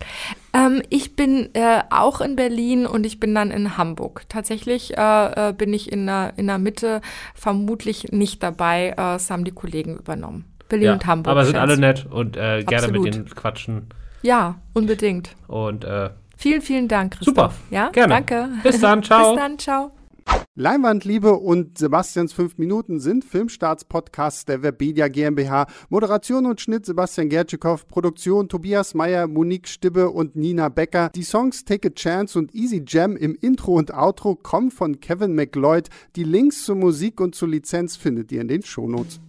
Ähm, ich bin äh, auch in Berlin und ich bin dann in Hamburg. Tatsächlich äh, äh bin ich in der, in der Mitte vermutlich nicht dabei. Äh, das haben die Kollegen übernommen. Berlin ja, und Hamburg. Aber sind alle nett und äh, gerne mit denen quatschen. Ja, unbedingt. Und äh, vielen, vielen Dank, Christoph. Super. Ja, gerne. Danke. Bis dann, ciao. Bis dann, ciao. Leinwandliebe und Sebastians 5 Minuten sind Filmstarts-Podcasts der Webedia GmbH. Moderation und Schnitt Sebastian Gertschikow, Produktion Tobias Meyer, Monique Stibbe und Nina Becker. Die Songs Take a Chance und Easy Jam im Intro und Outro kommen von Kevin McLeod. Die Links zur Musik und zur Lizenz findet ihr in den Shownotes.